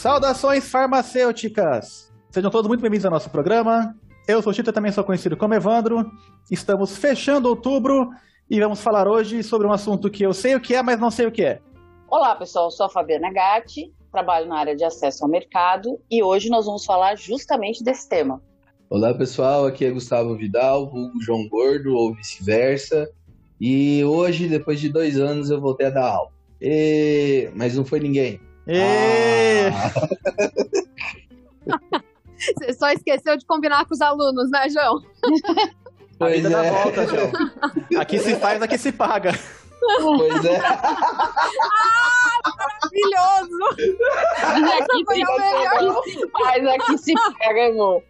Saudações farmacêuticas! Sejam todos muito bem-vindos ao nosso programa. Eu sou o Tito, também sou conhecido como Evandro. Estamos fechando outubro e vamos falar hoje sobre um assunto que eu sei o que é, mas não sei o que é. Olá, pessoal. Eu sou a Fabiana Gatti, trabalho na área de acesso ao mercado e hoje nós vamos falar justamente desse tema. Olá, pessoal. Aqui é Gustavo Vidal, vulgo João Gordo ou vice-versa. E hoje, depois de dois anos, eu voltei a dar aula. E... Mas não foi ninguém. E... Ah. Você só esqueceu de combinar com os alunos, né, João? A Pois dá é. volta, João. Aqui se faz, aqui se paga. Pois é. Maravilhoso! Aqui foi a melhor. aqui se faz, aqui se pega, irmão.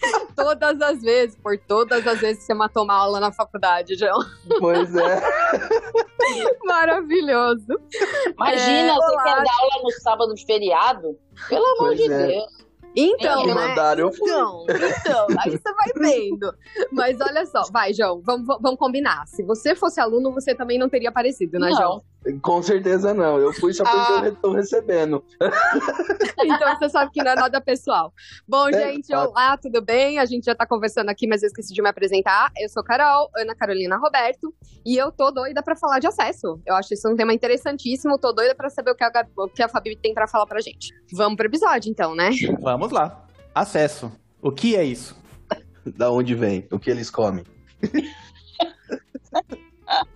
Todas as vezes, por todas as vezes que você matou uma aula na faculdade, João. Pois é. Maravilhoso. Imagina, É, você quer dar aula no sábado de feriado? Pelo amor Pois de é. Deus. Então, né? mandaram, eu fui. Então, então, aí você vai vendo. Mas olha só, vai, João, vamos, vamos combinar. Se você fosse aluno, você também não teria aparecido, né, Não. João? Com certeza não. Eu fui só porque Ah. eu tô recebendo. Então você sabe que não é nada pessoal. Bom, É, gente, olá, tudo bem? A gente já tá conversando aqui, mas eu esqueci de me apresentar. Eu sou Carol, Ana Carolina Roberto, e eu tô doida pra falar de acesso. Eu acho isso um tema interessantíssimo, tô doida pra saber o que a, Gabi- o que a Fabi tem pra falar pra gente. Vamos pro episódio, então, né? Vamos lá. Acesso. O que é isso? Da onde vem? O que eles comem?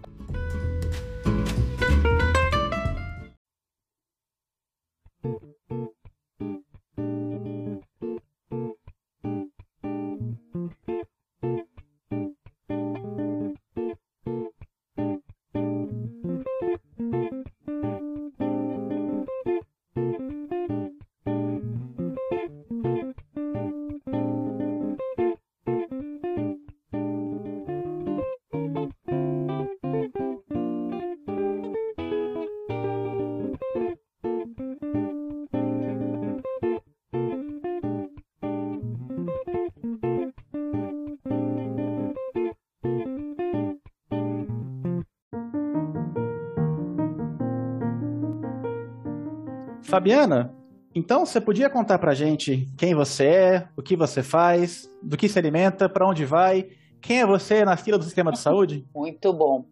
Fabiana, então você podia contar pra gente quem você é, o que você faz, do que se alimenta, pra onde vai, quem é você na fila do sistema de saúde? Muito bom.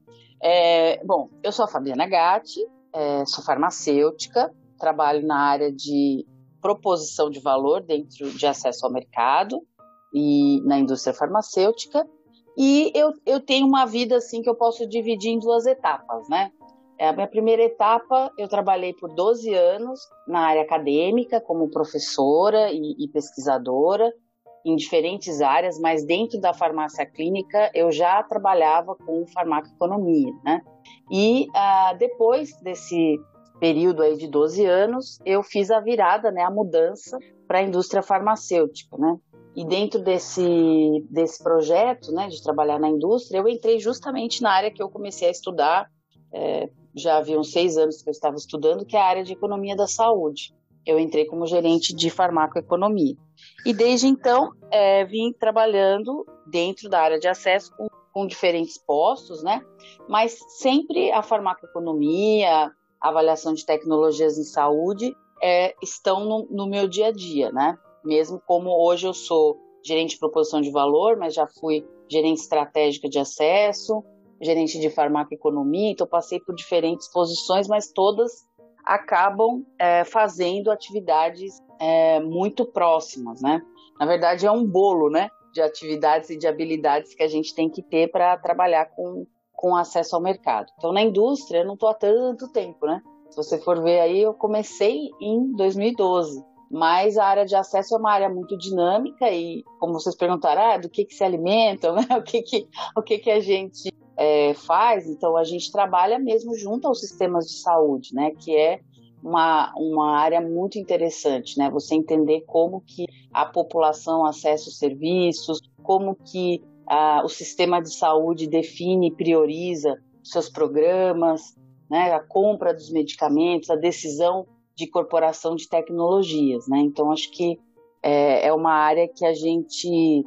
É, bom, eu sou a Fabiana Gatti, é, sou farmacêutica, trabalho na área de proposição de valor dentro de acesso ao mercado e na indústria farmacêutica. E eu, eu tenho uma vida assim que eu posso dividir em duas etapas, né? É, a minha primeira etapa, eu trabalhei por 12 anos na área acadêmica, como professora e, e pesquisadora, em diferentes áreas, mas dentro da farmácia clínica eu já trabalhava com farmacoeconomia, né? E ah, depois desse período aí de 12 anos, eu fiz a virada, né, a mudança para a indústria farmacêutica, né? E dentro desse, desse projeto, né, de trabalhar na indústria, eu entrei justamente na área que eu comecei a estudar, é, já havia uns seis anos que eu estava estudando, que é a área de economia da saúde. Eu entrei como gerente de farmacoeconomia. E desde então, é, vim trabalhando dentro da área de acesso com, com diferentes postos, né? Mas sempre a farmacoeconomia, a avaliação de tecnologias em saúde é, estão no, no meu dia a dia, né? Mesmo como hoje eu sou gerente de proposição de valor, mas já fui gerente estratégica de acesso, gerente de farmacoeconomia, então passei por diferentes posições, mas todas acabam é, fazendo atividades é, muito próximas, né? Na verdade, é um bolo, né? De atividades e de habilidades que a gente tem que ter para trabalhar com, com acesso ao mercado. Então, na indústria, eu não estou há tanto tempo, né? Se você for ver aí, eu comecei em 2012. Mas a área de acesso é uma área muito dinâmica e, como vocês perguntaram, ah, do que, que se alimentam, né? o, que, que, o que, que a gente é, faz, então a gente trabalha mesmo junto aos sistemas de saúde, né? Que é uma, uma área muito interessante, né? Você entender como que a população acessa os serviços, como que ah, o sistema de saúde define e prioriza seus programas, né? A compra dos medicamentos, a decisão de incorporação de tecnologias, né? Então acho que é, é uma área que a gente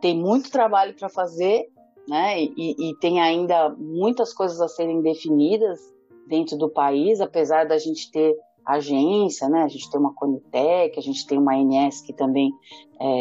tem muito trabalho para fazer, né? E, e tem ainda muitas coisas a serem definidas dentro do país, apesar da gente ter agência, né? A gente tem uma Conitec, a gente tem uma ANS que também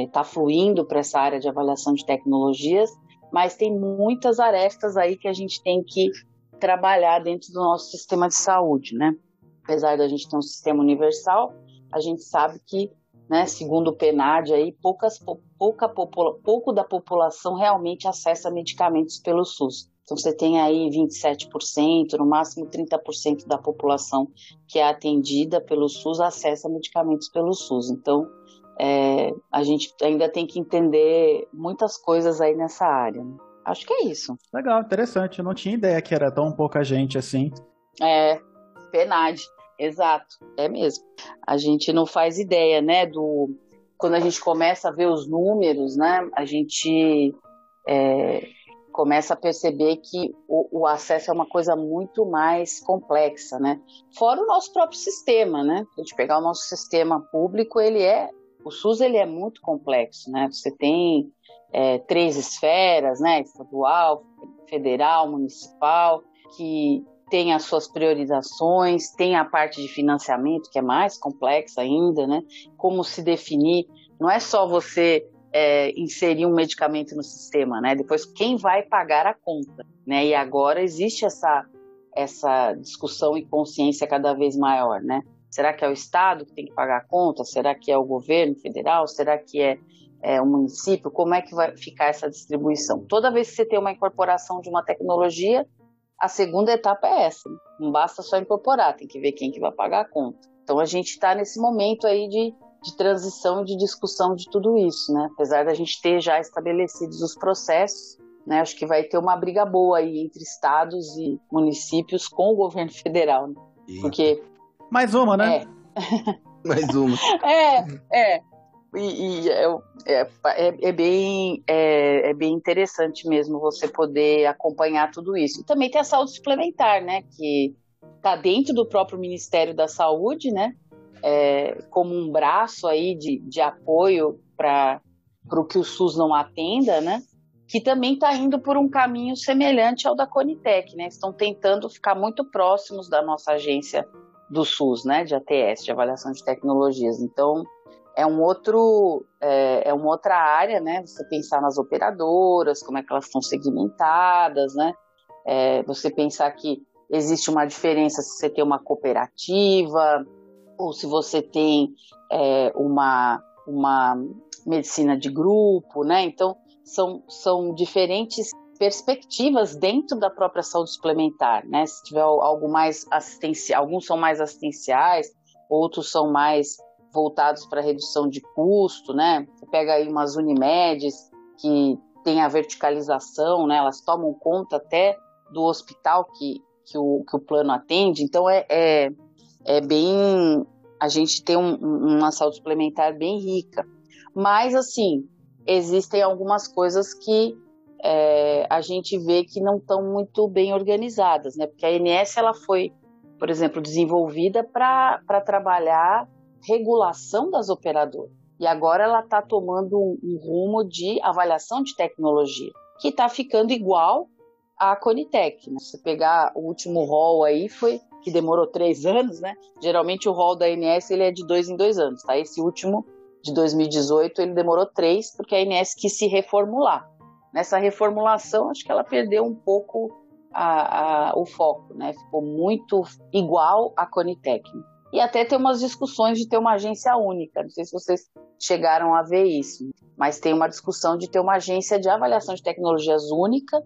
está é, fluindo para essa área de avaliação de tecnologias, mas tem muitas arestas aí que a gente tem que trabalhar dentro do nosso sistema de saúde, né? Apesar da gente ter um sistema universal, a gente sabe que, né, segundo o PNAD aí, poucas, pouca, pouco da população realmente acessa medicamentos pelo SUS. Então você tem aí 27%, no máximo 30% da população que é atendida pelo SUS acessa medicamentos pelo SUS. Então é, a gente ainda tem que entender muitas coisas aí nessa área. Né? Acho que é isso. Legal, interessante. Eu não tinha ideia que era tão pouca gente assim. É, PNAD, exato, é mesmo. A gente não faz ideia, né, do... Quando a gente começa a ver os números, né, a gente é, começa a perceber que o, o, acesso é uma coisa muito mais complexa, né? Fora o nosso próprio sistema, né? A gente pegar o nosso sistema público, ele é o SUS ele é muito complexo, né? Você tem é, três esferas, né? Estadual, federal, municipal, que tem as suas priorizações, tem a parte de financiamento que é mais complexa ainda, né? Como se definir? Não é só você é, inserir um medicamento no sistema, né? Depois quem vai pagar a conta, né? E agora existe essa essa discussão e consciência cada vez maior, né? Será que é o Estado que tem que pagar a conta? Será que é o governo federal? Será que é, é o município? Como é que vai ficar essa distribuição? Toda vez que você tem uma incorporação de uma tecnologia, a segunda etapa é essa. Não basta só incorporar, tem que ver quem que vai pagar a conta. Então a gente está nesse momento aí de, de transição e de discussão de tudo isso, né? Apesar da gente ter já estabelecidos os processos, né? Acho que vai ter uma briga boa aí entre estados e municípios com o governo federal, né? Porque mais uma, né? É. Mais uma. É, é. E, e é, é, é, é, bem, é, é, bem interessante mesmo você poder acompanhar tudo isso. E também tem a saúde suplementar, né? Que está dentro do próprio Ministério da Saúde, né? É, como um braço aí de, de apoio para o que o SUS não atenda, né? Que também está indo por um caminho semelhante ao da Conitec, né? Estão tentando ficar muito próximos da nossa agência do SUS, né, de ATS, de avaliação de tecnologias. Então, é um outro, é, é uma outra área, né, você pensar nas operadoras, como é que elas estão segmentadas, né, é, você pensar que existe uma diferença se você tem uma cooperativa ou se você tem é, uma, uma medicina de grupo, né, então são, são diferentes perspectivas dentro da própria saúde suplementar, né? Se tiver algo mais assistencial, alguns são mais assistenciais, outros são mais voltados para redução de custo, né? Você pega aí umas Unimedes que tem a verticalização, né? Elas tomam conta até do hospital que, que, o, que o plano atende, então é, é, é bem. A gente tem um, uma saúde suplementar bem rica. Mas, assim, existem algumas coisas que é, a gente vê que não estão muito bem organizadas, né? Porque a ANS ela foi, por exemplo, desenvolvida para trabalhar regulação das operadoras. E agora ela está tomando um, um, rumo de avaliação de tecnologia, que está ficando igual à Conitec. Né? Se pegar o último rol aí, foi que demorou três anos, né? Geralmente o rol da ANS ele é de dois em dois anos, tá? Esse último de 2018 ele demorou três porque a ANS quis se reformular nessa reformulação, acho que ela perdeu um pouco a, a, o foco, né? Ficou muito igual à Conitec. E até tem umas discussões de ter uma agência única. Não sei se vocês chegaram a ver isso, mas tem uma discussão de ter uma agência de avaliação de tecnologias única,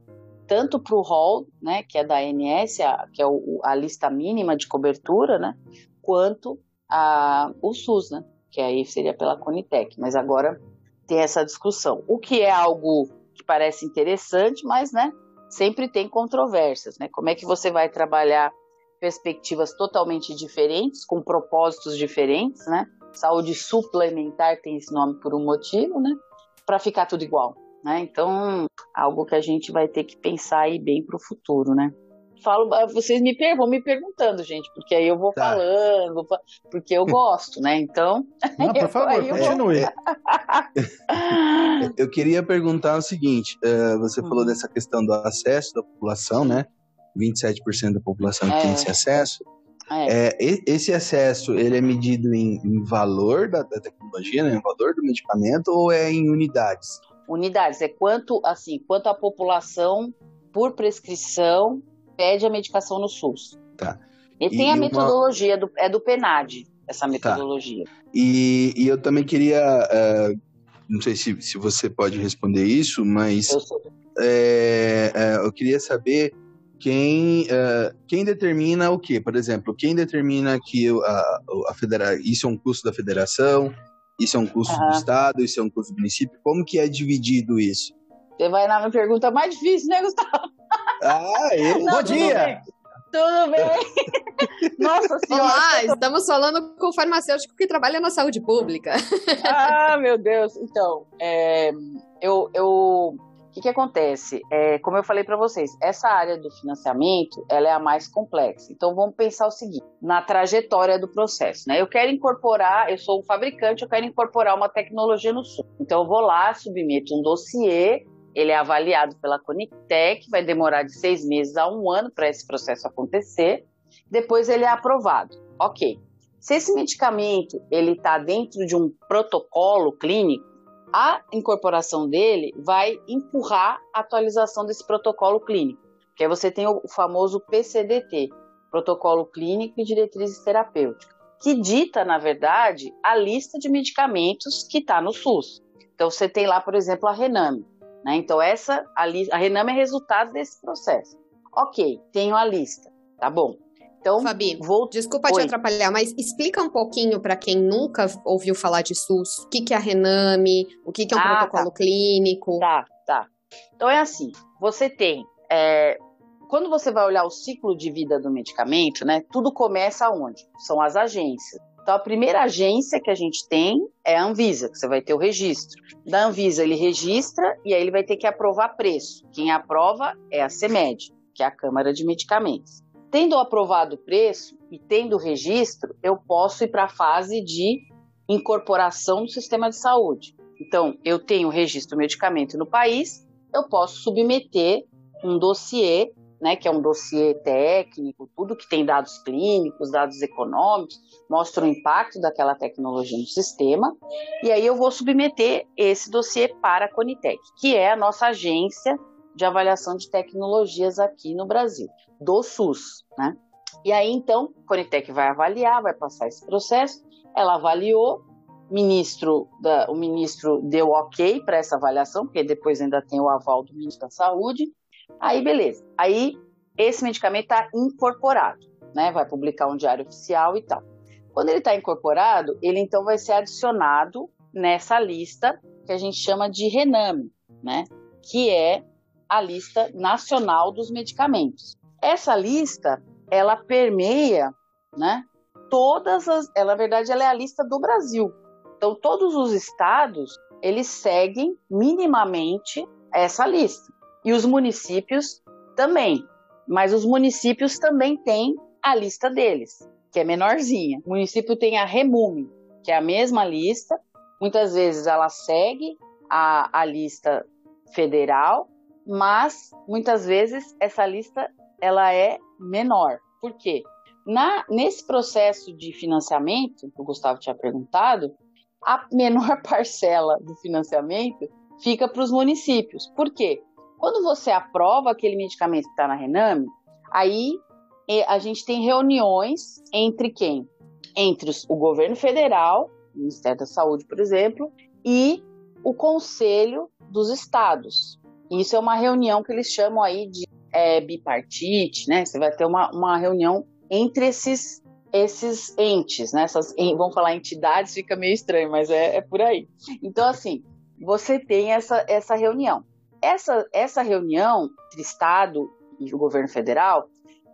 tanto para o rol, né, que é da ANS, a, que é o, a lista mínima de cobertura, né, quanto a, o SUS, né, que aí seria pela Conitec. Mas agora tem essa discussão. O que é algo que parece interessante, mas, né, sempre tem controvérsias, né? Como é que você vai trabalhar perspectivas totalmente diferentes, com propósitos diferentes, né? Saúde suplementar tem esse nome por um motivo, né? Para ficar tudo igual, né? Então, algo que a gente vai ter que pensar aí bem para o futuro, né? falo, ah, vocês me per vão me perguntando, gente, porque aí eu vou tá. falando, porque eu gosto, né? Então. Não, por favor, continue. Eu, eu queria perguntar o seguinte: uh, você hum. falou dessa questão do acesso da população, né? 27% da população é. tem esse acesso. É. É, esse acesso, ele é medido em, em valor da, da, tecnologia, né? Em valor do medicamento ou é em unidades? Unidades, é quanto, assim, quanto a população, por prescrição, pede a medicação no SUS. Tá. E, e tem a metodologia, do, é do PENAD, essa tá. metodologia. Tá. E, e eu também queria, uh, não sei se, se você pode responder isso, mas eu, é, é, eu queria saber quem, uh, quem determina o quê? Por exemplo, quem determina que a, a federa isso é um custo da federação, isso é um custo uhum. do Estado, isso é um custo do município? Como que é dividido isso? Você vai na minha pergunta mais difícil, né, Gustavo? Ah, eu. Não, Bom dia! Tudo bem? Nossa senhora. Olá, estamos falando com o farmacêutico que trabalha na saúde pública. Ah, meu Deus. Então, é, eu, eu que, que acontece? É, como eu falei para vocês, essa área do financiamento ela é a mais complexa. Então vamos pensar o seguinte: na trajetória do processo, né? Eu quero incorporar, eu sou um fabricante, eu quero incorporar uma tecnologia no sul. Então eu vou lá, submeto um dossiê, ele é avaliado pela Conitec, vai demorar de seis meses a um ano para esse processo acontecer. Depois ele é aprovado. Ok. Se esse medicamento ele está dentro de um protocolo clínico a incorporação dele vai empurrar a atualização desse protocolo clínico, que aí você tem o famoso PCDT, Protocolo Clínico e Diretrizes Terapêuticas, que dita, na verdade, a lista de medicamentos que está no SUS. Então você tem lá, por exemplo, a Rename. Né? Então essa a, a Rename é resultado desse processo. Ok, tenho a lista, tá bom. Então, Fabi, vou... desculpa Oi. te atrapalhar, mas explica um pouquinho para quem nunca ouviu falar de SUS, o que, que é a Rename, o que, que é um ah, protocolo tá. clínico. Tá, tá. Então é assim, você tem... É, quando você vai olhar o ciclo de vida do medicamento, né, tudo começa onde? São as agências. Então, a primeira agência que a gente tem é a Anvisa, que você vai ter o registro. Da Anvisa, ele registra e aí ele vai ter que aprovar preço. Quem aprova é a CEMED, que é a Câmara de Medicamentos. Tendo aprovado o preço e tendo o registro, eu posso ir para a fase de incorporação do sistema de saúde. Então, eu tenho o registro do medicamento no país, eu posso submeter um dossiê, né, que é um dossiê técnico, tudo que tem dados clínicos, dados econômicos, mostra o impacto daquela tecnologia no sistema, e aí eu vou submeter esse dossiê para a Conitec, que é a nossa agência de avaliação de tecnologias aqui no Brasil do SUS, né? E aí, então, a Conitec vai avaliar, vai passar esse processo, ela avaliou, ministro da, o ministro deu ok para essa avaliação, porque depois ainda tem o aval do ministro da Saúde, aí beleza. Aí, esse medicamento está incorporado, né? Vai publicar um diário oficial e tal. Quando ele está incorporado, ele então vai ser adicionado nessa lista que a gente chama de RENAME, né? Que é a lista nacional dos medicamentos. Essa lista, ela permeia, né, todas as, ela, na verdade, ela é a lista do Brasil. Então, todos os estados, eles seguem minimamente essa lista. E os municípios também. Mas os municípios também têm a lista deles, que é menorzinha. O município tem a Remume, que é a mesma lista. Muitas vezes ela segue a, a lista federal, mas muitas vezes essa lista ela é menor. Por quê? Na, nesse processo de financiamento, que o Gustavo tinha perguntado, a menor parcela do financiamento fica para os municípios. Por quê? Quando você aprova aquele medicamento que está na Rename, aí a gente tem reuniões entre quem? Entre os, o governo federal, o Ministério da Saúde, por exemplo, e o Conselho dos Estados. Isso é uma reunião que eles chamam aí de é, bipartite, né? Você vai ter uma, uma reunião entre esses esses entes, né? Essas, vamos falar entidades, fica meio estranho, mas é, é por aí. Então, assim, você tem essa, essa reunião. Essa, essa reunião entre Estado e o governo federal,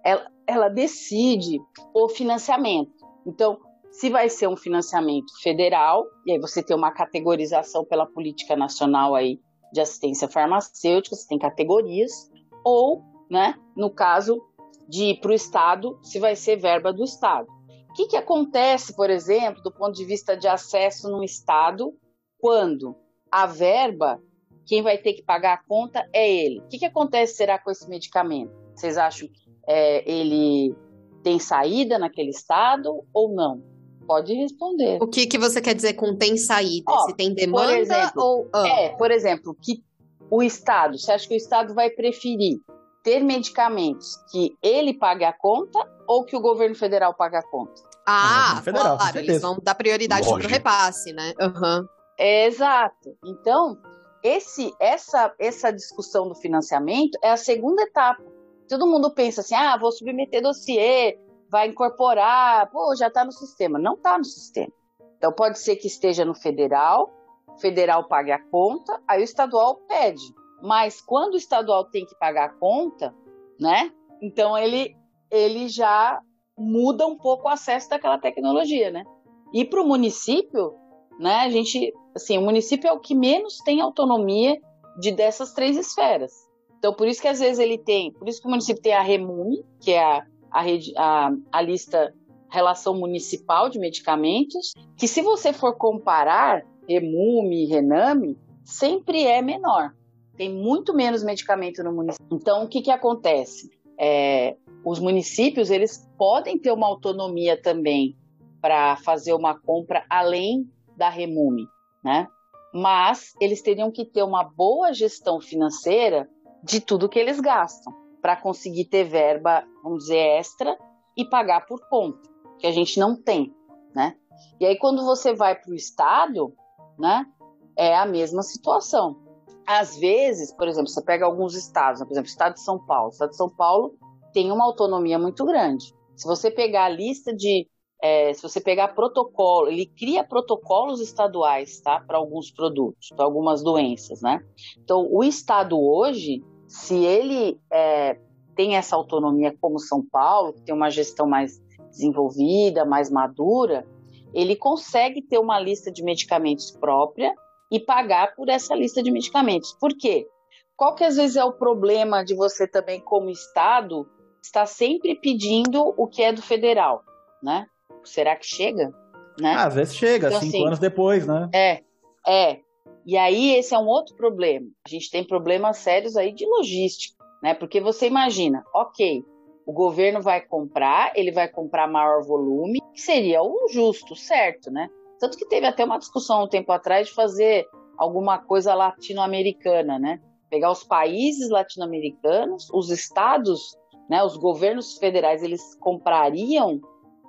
ela, ela decide o financiamento. Então, se vai ser um financiamento federal, e aí você tem uma categorização pela política nacional aí de assistência farmacêutica, você tem categorias, ou né? No caso de ir para o Estado, se vai ser verba do Estado. O que, que acontece, por exemplo, do ponto de vista de acesso no Estado, quando a verba, quem vai ter que pagar a conta é ele? O que, que acontece será com esse medicamento? Vocês acham que é, ele tem saída naquele estado ou não? Pode responder. O que, que você quer dizer com tem saída? Ó, Se tem demanda exemplo, ou. Ah. É, por exemplo, que o Estado, você acha que o Estado vai preferir ter medicamentos que ele pague a conta ou que o governo federal pague a conta? Ah, federal, claro, eles vão dar prioridade para o repasse, né? Uhum. É, exato. Então, esse, essa, essa discussão do financiamento é a segunda etapa. Todo mundo pensa assim, ah, vou submeter dossiê, vai incorporar, pô, já está no sistema. Não está no sistema. Então, pode ser que esteja no federal, o federal pague a conta, aí o estadual pede. Mas quando o estadual tem que pagar a conta, né? Então ele, ele já muda um pouco o acesso daquela tecnologia, né? E para o município, né? A gente, assim, o município é o que menos tem autonomia de dessas três esferas. Então, por isso que às vezes ele tem, por isso que o município tem a REMUM, que é a, a, a, a lista relação municipal de medicamentos, que se você for comparar REMUM e RENAME, sempre é menor tem muito menos medicamento no município. Então, o que, que acontece? É, os municípios eles podem ter uma autonomia também para fazer uma compra além da Remume, né? Mas eles teriam que ter uma boa gestão financeira de tudo que eles gastam para conseguir ter verba, vamos dizer, extra e pagar por conta, que a gente não tem, né? E aí quando você vai para o estado, né, é a mesma situação às vezes, por exemplo, você pega alguns estados, né, por exemplo, o estado de São Paulo. O estado de São Paulo tem uma autonomia muito grande. Se você pegar a lista de. É, se você pegar protocolo, ele cria protocolos estaduais, tá? Para alguns produtos, para algumas doenças, né? Então, o estado hoje, se ele é, tem essa autonomia como São Paulo, que tem uma gestão mais desenvolvida, mais madura, ele consegue ter uma lista de medicamentos própria e pagar por essa lista de medicamentos. Por quê? Qual que às vezes é o problema de você também, como Estado, estar sempre pedindo o que é do federal, né? Será que chega? Né? Ah, às vezes chega, então, cinco assim, anos depois, né? É, é. E aí esse é um outro problema. A gente tem problemas sérios aí de logística, né? Porque você imagina, ok, o governo vai comprar, ele vai comprar maior volume, que seria o justo, certo, né? Tanto que teve até uma discussão um tempo atrás de fazer alguma coisa latino-americana, né? Pegar os países latino-americanos, os estados, né, os governos federais, eles comprariam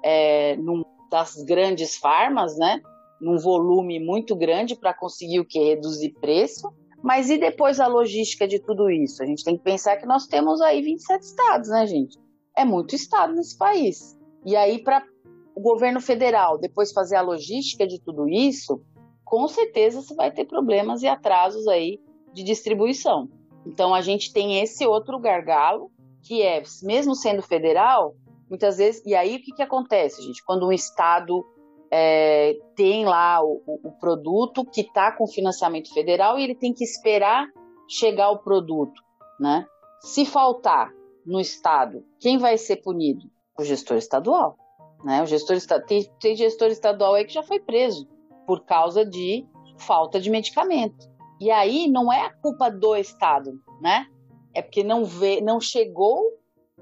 é, num, das grandes farmas, né? Num volume muito grande para conseguir o que? Reduzir preço. Mas e depois a logística de tudo isso? A gente tem que pensar que nós temos aí 27 estados, né, gente? É muito estado nesse país. E aí, para o governo federal depois fazer a logística de tudo isso, com certeza você vai ter problemas e atrasos aí de distribuição. Então a gente tem esse outro gargalo, que é, mesmo sendo federal, muitas vezes. E aí o que, que acontece, gente? Quando um estado é, tem lá o, o produto que está com financiamento federal e ele tem que esperar chegar o produto, né? Se faltar no estado, quem vai ser punido? O gestor estadual. Né? O gestor tem, tem gestor estadual aí que já foi preso por causa de falta de medicamento. E aí não é a culpa do Estado, né? É porque não, vê, não chegou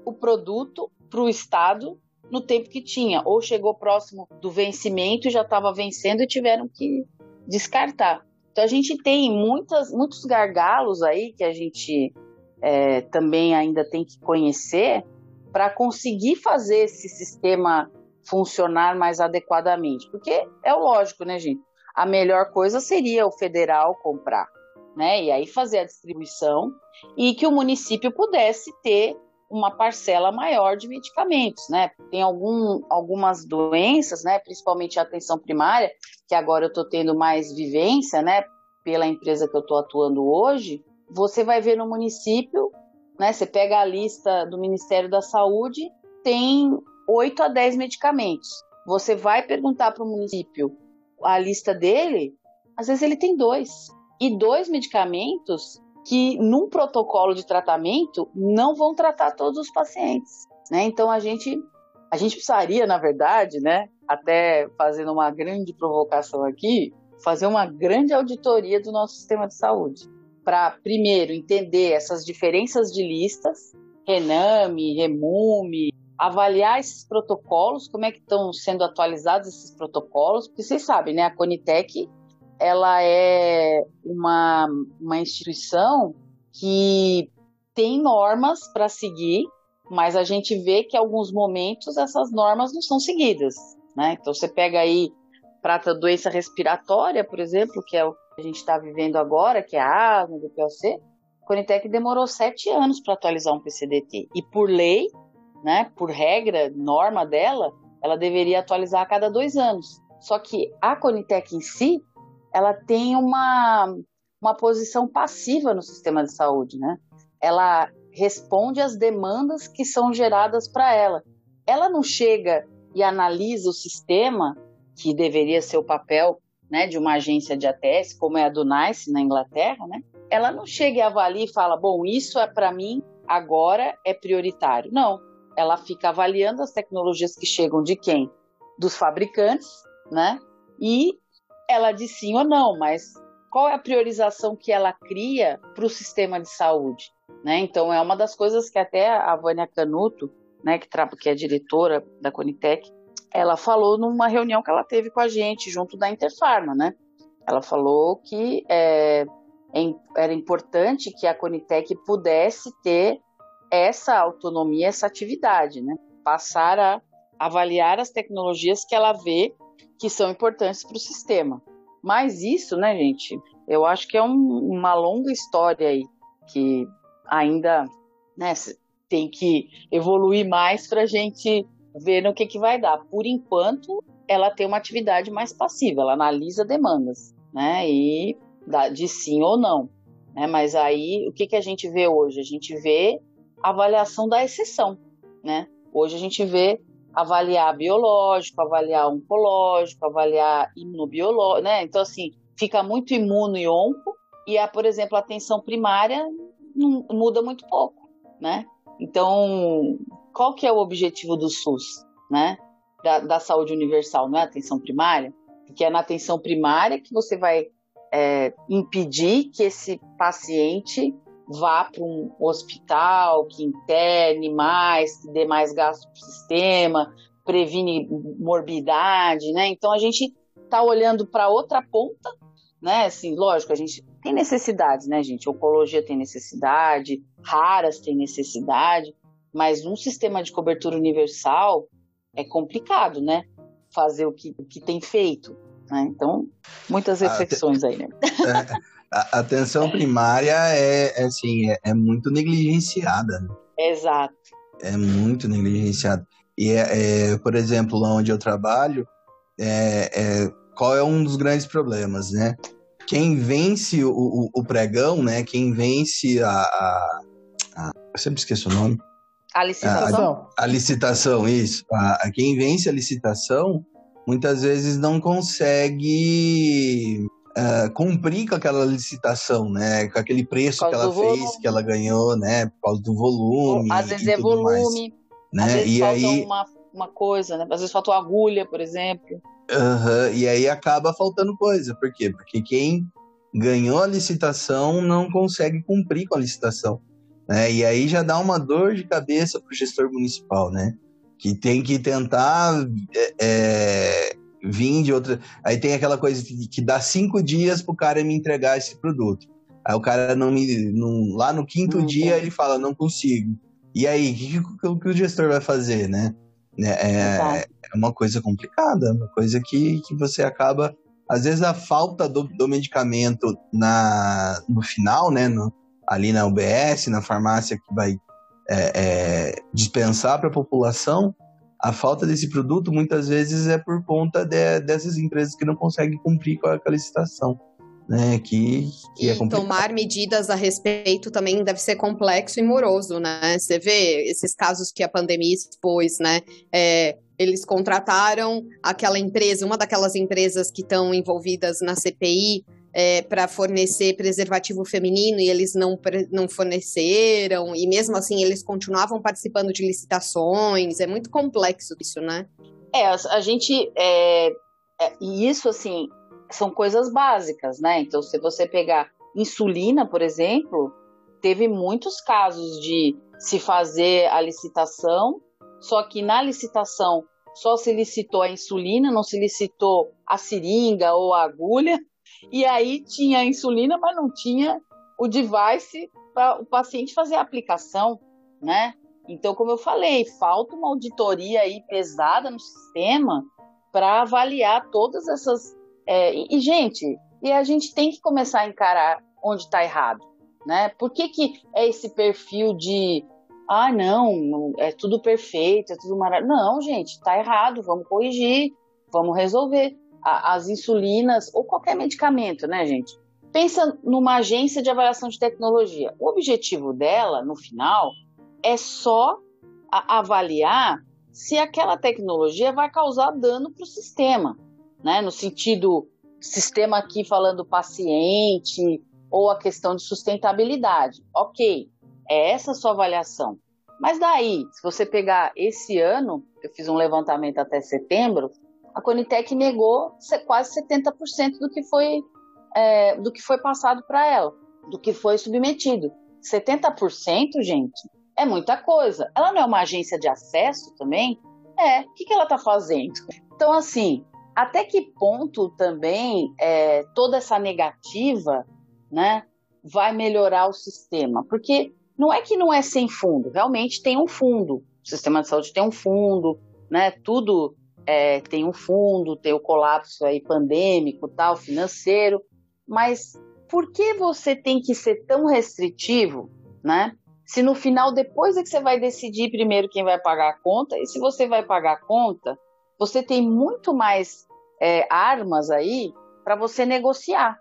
o produto para o Estado no tempo que tinha, ou chegou próximo do vencimento e já estava vencendo e tiveram que descartar. Então a gente tem muitas, muitos gargalos aí que a gente é, também ainda tem que conhecer para conseguir fazer esse sistema funcionar mais adequadamente. Porque é lógico, né, gente? A melhor coisa seria o federal comprar, né? E aí fazer a distribuição e que o município pudesse ter uma parcela maior de medicamentos, né? Tem algum, algumas doenças, né? Principalmente a atenção primária, que agora eu estou tendo mais vivência, né? Pela empresa que eu estou atuando hoje, você vai ver no município, né? Você pega a lista do Ministério da Saúde, tem 8 a 10 medicamentos. Você vai perguntar para o município a lista dele, às vezes ele tem dois. E dois medicamentos que, num protocolo de tratamento, não vão tratar todos os pacientes. Né? Então, a gente, a gente precisaria, na verdade, né, até fazendo uma grande provocação aqui, fazer uma grande auditoria do nosso sistema de saúde. Para, primeiro, entender essas diferenças de listas, Rename, Remume, avaliar esses protocolos, como é que estão sendo atualizados esses protocolos, porque vocês sabem, né, a Conitec, ela é uma, uma instituição que tem normas para seguir, mas a gente vê que em alguns momentos essas normas não são seguidas, né? Então você pega aí para doença respiratória, por exemplo, que é o que a gente está vivendo agora, que é a asma do PLC, a Conitec demorou sete anos para atualizar um PCDT. E por lei, né, por regra, norma dela, ela deveria atualizar a cada dois anos. Só que a Conitec em si, ela tem uma, uma posição passiva no sistema de saúde, né? Ela responde às demandas que são geradas para ela. Ela não chega e analisa o sistema, que deveria ser o papel né, de uma agência de ATS, como é a do NICE na Inglaterra, né? Ela não chega e avalia e fala, bom, isso é para mim agora é prioritário. Não, ela fica avaliando as tecnologias que chegam de quem? Dos fabricantes, né? E ela diz sim ou não, mas qual é a priorização que ela cria para o sistema de saúde? Né? Então, é uma das coisas que até a Vânia Canuto, né, que, que é diretora da Conitec, ela falou numa reunião que ela teve com a gente, junto da Interfarma, né? Ela falou que é, era importante que a Conitec pudesse ter essa autonomia, essa atividade, né? Passar a avaliar as tecnologias que ela vê que são importantes para o sistema. Mas isso, né, gente, eu acho que é um, uma longa história aí, que ainda né, tem que evoluir mais para a gente ver no que, que vai dar. Por enquanto, ela tem uma atividade mais passiva, ela analisa demandas, né, e dá de sim ou não. Né, mas aí, o que, que a gente vê hoje? A gente vê avaliação da exceção, né? Hoje a gente vê avaliar biológico, avaliar oncológico, avaliar imunobiológico, né? Então, assim, fica muito imuno e onco, e, a, por exemplo, a atenção primária muda muito pouco, né? Então, qual que é o objetivo do SUS, né? Da, da saúde universal, não é atenção primária? Porque é na atenção primária que você vai é, impedir que esse paciente vá para um hospital, que interne mais, que dê mais gasto para o sistema, previne morbidade, né? Então a gente está olhando para outra ponta, né? Assim, lógico, a gente tem necessidades, né, gente? Oncologia tem necessidade, raras tem necessidade, mas um sistema de cobertura universal é complicado, né? Fazer o que, o que tem feito. Né? Então, muitas ah, reflexões aí, né? É, a atenção primária é, é assim, é, é, muito negligenciada. Né? Exato. É muito negligenciada. E, é, é, por exemplo, lá onde eu trabalho, é, é, qual é um dos grandes problemas, né? Quem vence o, o, o pregão, né? Quem vence a, a, a, Eu sempre esqueço o nome. A licitação. A, a licitação, isso. A, quem vence a licitação, muitas vezes não consegue uh, cumprir com aquela licitação, né? Com aquele preço que ela fez, volume. que ela ganhou, né? Por causa do volume. Às vezes é volume. Mais, né? Às vezes e falta aí... uma, uma coisa, né? Às vezes falta uma agulha, por exemplo. Uhum, e aí acaba faltando coisa. Por quê? Porque quem ganhou a licitação não consegue cumprir com a licitação. Né? E aí já dá uma dor de cabeça para o gestor municipal, né? Que tem que tentar é, vim de outra. Aí tem aquela coisa que, dá cinco dias pro cara me entregar esse produto. Aí o cara não me. Não, lá no quinto uhum. dia ele fala, não consigo. E aí, o que, que, que, o gestor vai fazer, né? É, é, é uma coisa complicada, uma coisa que, que você acaba. Às vezes a falta do, do medicamento na, no final, né? No, ali na UBS, na farmácia que vai é, é dispensar para a população, a falta desse produto muitas vezes é por conta de, dessas empresas que não conseguem cumprir com a, com a licitação. Né, que, que é tomar medidas a respeito também deve ser complexo e moroso, né? Você vê esses casos que a pandemia expôs, né? É, eles contrataram aquela empresa, uma daquelas empresas que estão envolvidas na CPI, é, para fornecer preservativo feminino e eles não, não forneceram, e mesmo assim eles continuavam participando de licitações. É muito complexo isso, né? É, a, gente. É, é, e isso, assim, são coisas básicas, né? Então, se você pegar insulina, por exemplo, teve muitos casos de se fazer a licitação só que na licitação só se licitou a insulina, não se licitou a seringa ou a agulha, e aí tinha a insulina, mas não tinha o device para o paciente fazer a aplicação, né? Então, como eu falei, falta uma auditoria aí pesada no sistema para avaliar todas essas. É, e, gente, e a gente tem que começar a encarar onde está errado, né? Por que, que é esse perfil de ah, não, é tudo perfeito, é tudo maravilhoso. Não, gente, está errado, vamos corrigir, vamos resolver. As insulinas, ou qualquer medicamento, né, gente? Pensa numa agência de avaliação de tecnologia. O objetivo dela, no final, é só avaliar se aquela tecnologia vai causar dano para o sistema, né? No sentido, sistema aqui falando paciente ou a questão de sustentabilidade. Ok, é essa a sua avaliação. Mas daí, se você pegar esse ano, eu fiz um levantamento até setembro, a Conitec negou quase 70% do que foi é, do que foi passado para ela, do que foi submetido. 70%, gente, é muita coisa. Ela não é uma agência de acesso também? É. O que, que ela está fazendo? Então, assim, até que ponto também é, toda essa negativa, né, vai melhorar o sistema? Porque não é que não é sem fundo, realmente tem um fundo. O sistema de saúde tem um fundo, né? Tudo é, tem um fundo, tem o colapso aí pandêmico, tal, financeiro. Mas por que você tem que ser tão restritivo, né? Se no final, depois é que você vai decidir primeiro quem vai pagar a conta, e se você vai pagar a conta, você tem muito mais é, armas aí para você negociar.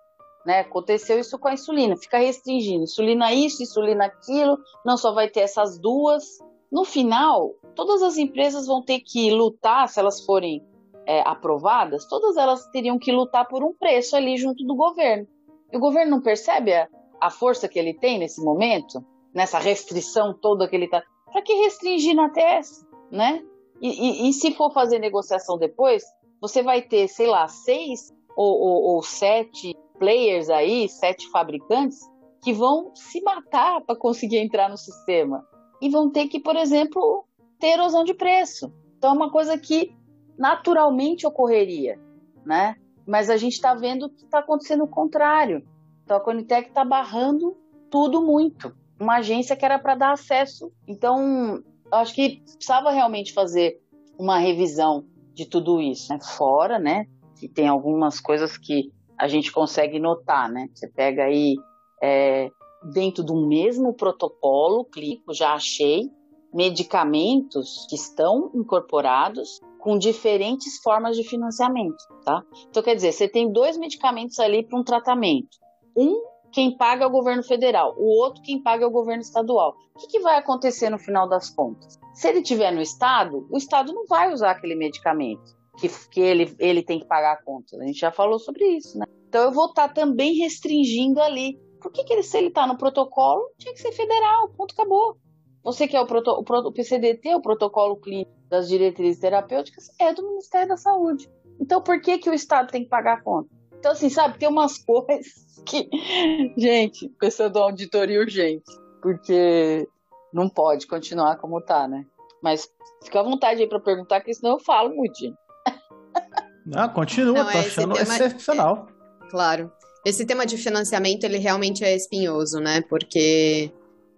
Né? Aconteceu isso com a insulina, fica restringindo insulina isso, insulina aquilo, não só vai ter essas duas. No final, todas as empresas vão ter que lutar, se elas forem é, aprovadas, todas elas teriam que lutar por um preço ali junto do governo. E o governo não percebe a, a força que ele tem nesse momento, nessa restrição toda que ele está. Para que restringir na testa, né? E, e, e, se for fazer negociação depois, você vai ter, sei lá, seis ou, ou, ou sete players aí, sete fabricantes, que vão se matar para conseguir entrar no sistema. E vão ter que, por exemplo, ter erosão de preço. Então é uma coisa que naturalmente ocorreria, né? Mas a gente está vendo que está acontecendo o contrário. Então a Conitec está barrando tudo muito. Uma agência que era para dar acesso. Então, acho que precisava realmente fazer uma revisão de tudo isso, né? Fora, né? Que tem algumas coisas que a gente consegue notar, né? Você pega aí é, dentro do mesmo protocolo, clico, já achei medicamentos que estão incorporados com diferentes formas de financiamento, tá? Então, quer dizer, você tem dois medicamentos ali para um tratamento. Um, quem paga é o governo federal, o outro, quem paga é o governo estadual. O que, que vai acontecer no final das contas? Se ele tiver no estado, o estado não vai usar aquele medicamento que, que ele, ele tem que pagar a conta. A gente já falou sobre isso, né? Então eu vou estar tá também restringindo ali. Por que, que ele, se ele está no protocolo, tinha que ser federal, ponto, acabou. Você quer o, proto, o, o PCDT, o protocolo clínico das diretrizes terapêuticas, é do Ministério da Saúde. Então por que, que o Estado tem que pagar a conta? Então, assim, sabe, tem umas coisas que. Gente, precisa de uma auditoria urgente. Porque não pode continuar como tá, né? Mas fica à vontade aí para perguntar, que senão eu falo muito, gente. Não, continua, não, tô é, achando tema... excepcional. É, claro. Esse tema de financiamento, ele realmente é espinhoso, né? Porque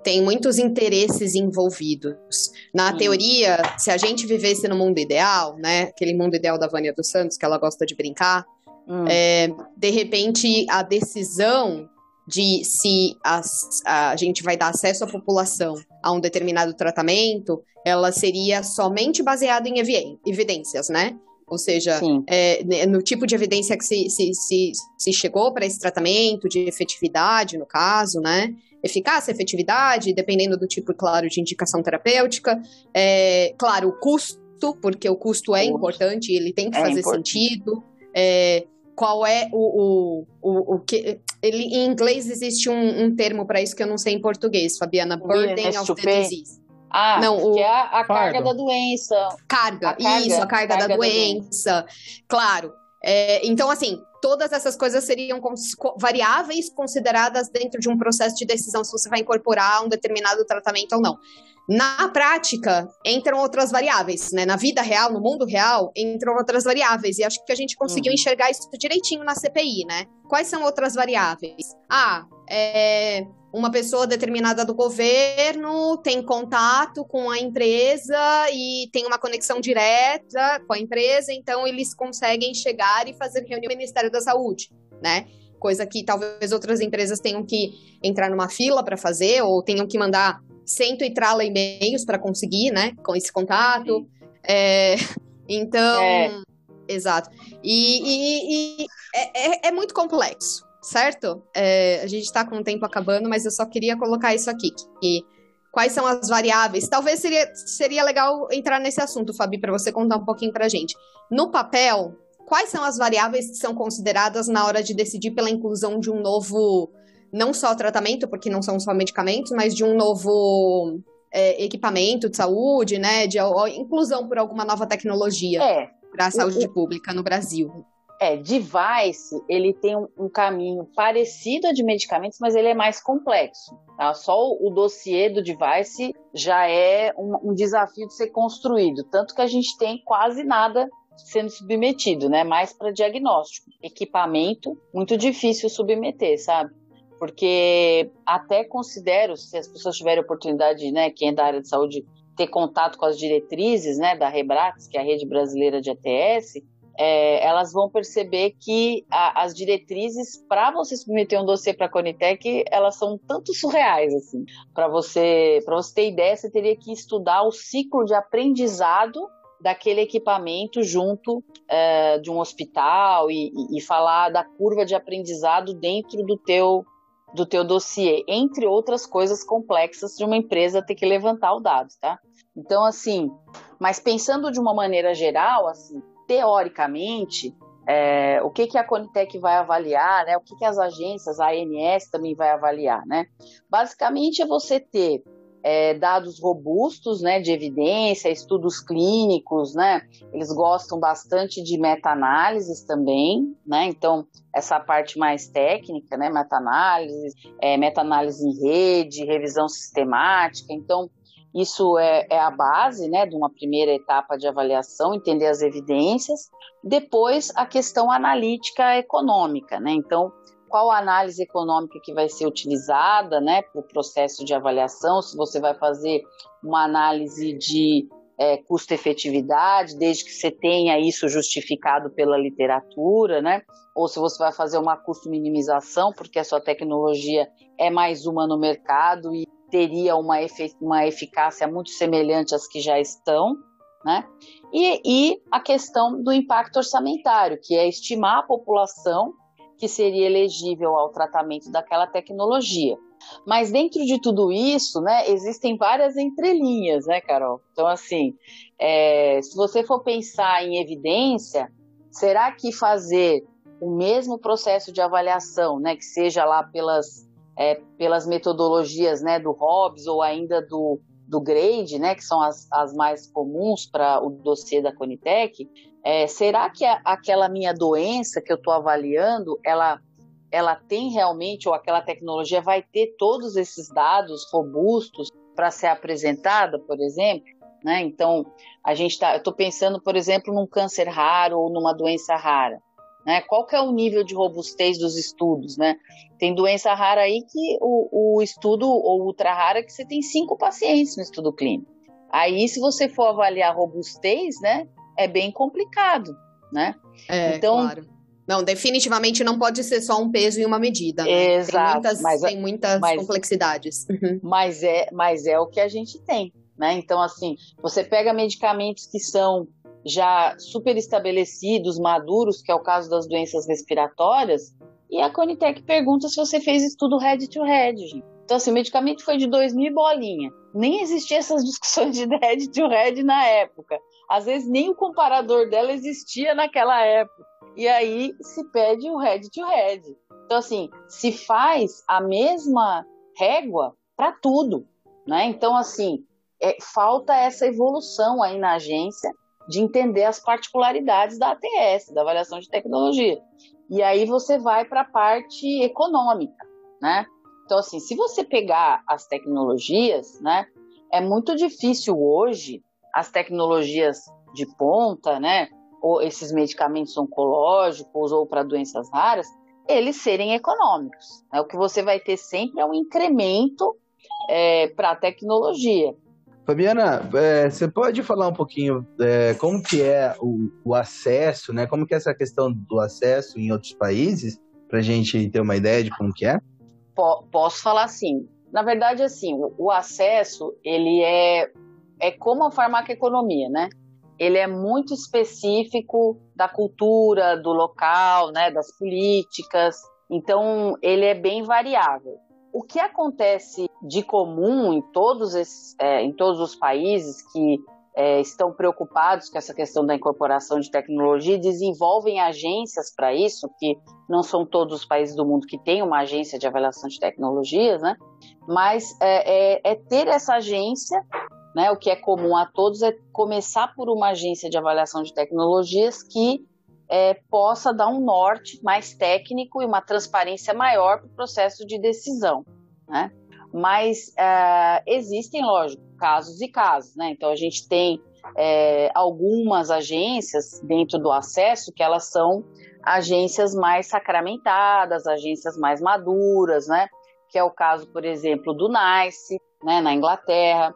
tem muitos interesses envolvidos. Na teoria, se a gente vivesse no mundo ideal, né? Aquele mundo ideal da Vânia dos Santos, que ela gosta de brincar, hum. é, de repente a decisão de se as, a gente vai dar acesso à população a um determinado tratamento, ela seria somente baseada em evidências, né? Ou seja, é, né, no tipo de evidência que se, se, se, se chegou para esse tratamento, de efetividade, no caso, né? Eficácia, efetividade, dependendo do tipo, claro, de indicação terapêutica. É, claro, o custo, porque o custo é importante, ele tem que é fazer importante. sentido. É, qual é o, o, o, o, que. Ele, em inglês existe um, um termo para isso que eu não sei em português, Fabiana. Burden of the disease. Ah, não, o... que é a, a carga da doença. Carga, a carga isso, a carga, carga da, doença. Da doença. Claro. É, então, assim, todas essas coisas seriam variáveis consideradas dentro de um processo de decisão se você vai incorporar um determinado tratamento ou não. Na prática, entram outras variáveis, né? Na vida real, no mundo real, entram outras variáveis. E acho que a gente conseguiu uhum. enxergar isso direitinho na CPI, né? Quais são outras variáveis? Ah, é, uma pessoa determinada do governo tem contato com a empresa e tem uma conexão direta com a empresa, então eles conseguem chegar e fazer reunião no Ministério da Saúde, né? Coisa que talvez outras empresas tenham que entrar numa fila para fazer ou tenham que mandar cento e trala e-mails para conseguir, né? Com esse contato. É, então, é. exato. E, e, e é, é, é muito complexo certo? É, a gente está com o tempo acabando, mas eu só queria colocar isso aqui. Que, quais são as variáveis? Talvez seria, seria legal entrar nesse assunto, Fabi, para você contar um pouquinho para a gente. No papel, quais são as variáveis que são consideradas na hora de decidir pela inclusão de um novo, não só tratamento, porque não são só medicamentos, mas de um novo é, equipamento de saúde, né? De inclusão por alguma nova tecnologia é. para a saúde o, pública no Brasil. É, device, ele tem um, um, caminho parecido a de medicamentos, mas ele é mais complexo. Tá? Só o, o dossiê do device já é um, um, desafio de ser construído, tanto que a gente tem quase nada sendo submetido, né? Mais para diagnóstico. Equipamento, muito difícil submeter, sabe? Porque até considero, se as pessoas tiverem oportunidade, né, quem é da área de saúde, ter contato com as diretrizes, né, da Rebrax, que é a rede brasileira de ATS, é, elas vão perceber que a, as diretrizes para você submeter um dossiê para a Conitec, elas são tanto surreais assim. Para você, para você ter ideia, você teria que estudar o ciclo de aprendizado daquele equipamento junto é, de um hospital e, e, e, falar da curva de aprendizado dentro do teu do teu dossiê, entre outras coisas complexas de uma empresa ter que levantar o dado, tá? Então, assim, mas pensando de uma maneira geral, assim, teoricamente, é, o que, que a Conitec vai avaliar, né? o que, que as agências, a ANS também vai avaliar. Né? Basicamente é você ter é, dados robustos né, de evidência, estudos clínicos, né? eles gostam bastante de meta-análises também, né? então essa parte mais técnica, né? meta-análise, é, meta-análise em rede, revisão sistemática, então isso é, é, a base né, de uma primeira etapa de avaliação, entender as evidências. Depois, a questão analítica econômica. Né? Então, qual a análise econômica que vai ser utilizada né, para o processo de avaliação? Se você vai fazer uma análise de é, custo-efetividade, desde que você tenha isso justificado pela literatura, né? ou se você vai fazer uma custo-minimização, porque a sua tecnologia é mais uma no mercado e teria uma, uma eficácia muito semelhante às que já estão, né? E, e a questão do impacto orçamentário, que é estimar a população que seria elegível ao tratamento daquela tecnologia. Mas dentro de tudo isso, né, existem várias entrelinhas, né, Carol? Então, assim, é, se você for pensar em evidência, será que fazer o mesmo processo de avaliação, né, que seja lá pelas é, pelas metodologias né, do Hobbes ou ainda do, do Grade, né, que são as, as mais comuns para o dossiê da Conitec, é, será que a, aquela minha doença que eu estou avaliando, ela, ela tem realmente, ou aquela tecnologia vai ter todos esses dados robustos para ser apresentada, por exemplo? Né? Então, a gente tá, eu estou pensando, por exemplo, num câncer raro ou numa doença rara. Né? Qual que é o nível de robustez dos estudos, né? Tem doença rara aí que o, o estudo, ou ultra rara, que você tem cinco pacientes no estudo clínico. Aí, se você for avaliar robustez, né, é bem complicado, né? É, então, claro. Não, definitivamente não pode ser só um peso e uma medida. Né? Exato. Tem muitas, mas, tem muitas mas, complexidades. Uhum. Mas, é, mas é o que a gente tem, né? Então, assim, você pega medicamentos que são já super estabelecidos, maduros, que é o caso das doenças respiratórias, e a Conitec pergunta se você fez estudo head to head, gente. Então, assim, o medicamento foi de 2000 bolinha. Nem existia essas discussões de head to head na época. Às vezes nem o comparador dela existia naquela época. E aí se pede o head to head. Então, assim, se faz a mesma régua para tudo, né? Então, assim, é, falta essa evolução aí na agência de entender as particularidades da ATS, da avaliação de tecnologia. E aí você vai para a parte econômica, né? Então, assim, se você pegar as tecnologias, né, é muito difícil hoje as tecnologias de ponta, né, ou esses medicamentos oncológicos ou para doenças raras, eles serem econômicos. Né? O que você vai ter sempre é um incremento é, para a tecnologia. Fabiana, é, você pode falar um pouquinho é, como que é o, o, acesso, né? Como que é essa questão do acesso em outros países, para a gente ter uma ideia de como que é? posso falar assim. Na verdade, assim, o acesso ele é é como a farmacoeconomia, né? Ele é muito específico da cultura, do local, né? Das políticas. Então, ele é bem variável. O que acontece de comum em todos, esses, é, em todos os países que é, estão preocupados com essa questão da incorporação de tecnologia e desenvolvem agências para isso, que não são todos os países do mundo que têm uma agência de avaliação de tecnologias, né? Mas é, é, é ter essa agência, né? O que é comum a todos é começar por uma agência de avaliação de tecnologias que é, possa dar um norte mais técnico e uma transparência maior para o processo de decisão, né? Mas é, existem, lógico, casos e casos, né? Então a gente tem é, algumas agências dentro do acesso que elas são agências mais sacramentadas, agências mais maduras, né? Que é o caso, por exemplo, do NICE, né? Na Inglaterra,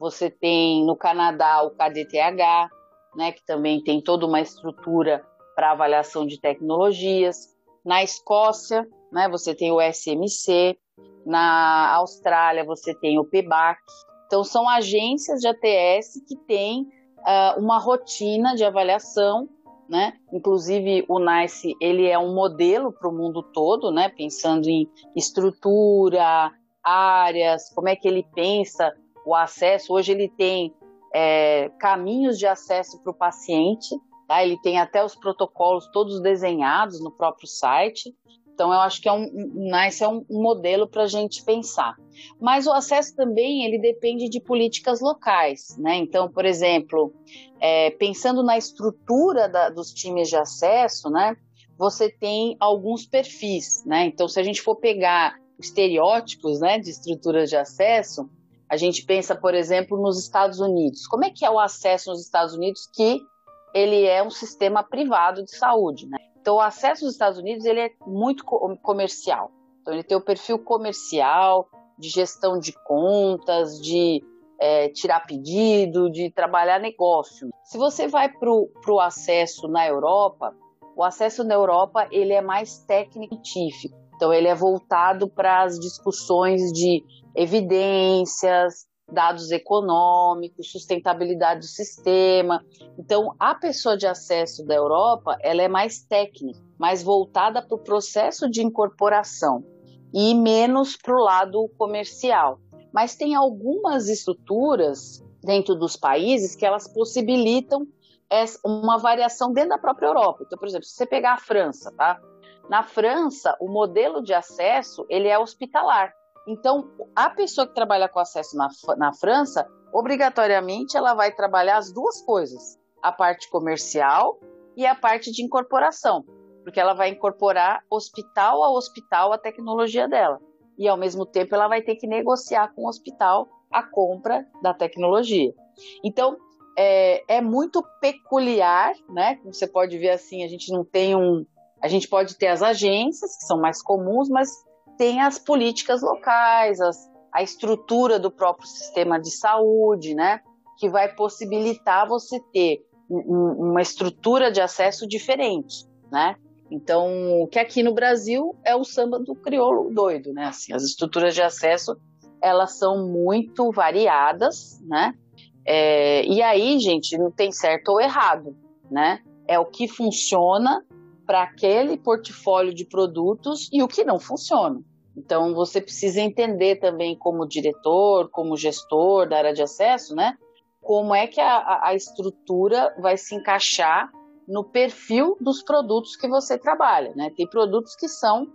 você tem no Canadá o KDTH, né? Que também tem toda uma estrutura para avaliação de tecnologias. Na Escócia, né, você tem o SMC. Na Austrália, você tem o PBAC. Então, são agências de ATS que têm uh, uma rotina de avaliação, né? Inclusive, o NICE, ele é um modelo para o mundo todo, né? Pensando em estrutura, áreas, como é que ele pensa o acesso. Hoje ele tem é, caminhos de acesso para o paciente, Tá? Ele tem até os protocolos todos desenhados no próprio site. Então, eu acho que é um, um NICE é um modelo para a gente pensar. Mas o acesso também ele depende de políticas locais. Né? Então, por exemplo, é, pensando na estrutura da, dos times de acesso, né, você tem alguns perfis. Né? Então, se a gente for pegar estereótipos né, de estruturas de acesso, a gente pensa, por exemplo, nos Estados Unidos. Como é que é o acesso nos Estados Unidos que ele é um sistema privado de saúde, né? Então, o acesso aos Estados Unidos ele é muito comercial. Então, ele tem o perfil comercial, de gestão de contas, de é, tirar pedido, de trabalhar negócio. Se você vai para o acesso na Europa, o acesso na Europa ele é mais técnico-científico. Então, ele é voltado para as discussões de evidências, dados econômicos, sustentabilidade do sistema. Então, a pessoa de acesso da Europa, ela é mais técnica, mais voltada para o processo de incorporação e menos para o lado comercial. Mas tem algumas estruturas dentro dos países que elas possibilitam uma variação dentro da própria Europa. Então, por exemplo, se você pegar a França, tá? Na França, o modelo de acesso ele é hospitalar. Então, a pessoa que trabalha com acesso na, na França, obrigatoriamente ela vai trabalhar as duas coisas: a parte comercial e a parte de incorporação, porque ela vai incorporar hospital a hospital a tecnologia dela. E ao mesmo tempo ela vai ter que negociar com o hospital a compra da tecnologia. Então, é, é muito peculiar, né? Como você pode ver assim, a gente não tem um. A gente pode ter as agências, que são mais comuns, mas tem as políticas locais, as, a estrutura do próprio sistema de saúde, né? Que vai possibilitar você ter um, uma estrutura de acesso diferente, né? Então, o que aqui no Brasil é o samba do crioulo doido, né? Assim, as estruturas de acesso, elas são muito variadas, né? É, e aí, gente, não tem certo ou errado, né? É o que funciona para aquele portfólio de produtos e o que não funciona. Então, você precisa entender também, como diretor, como gestor da área de acesso, né? Como é que a, a estrutura vai se encaixar no perfil dos produtos que você trabalha, né? Tem produtos que são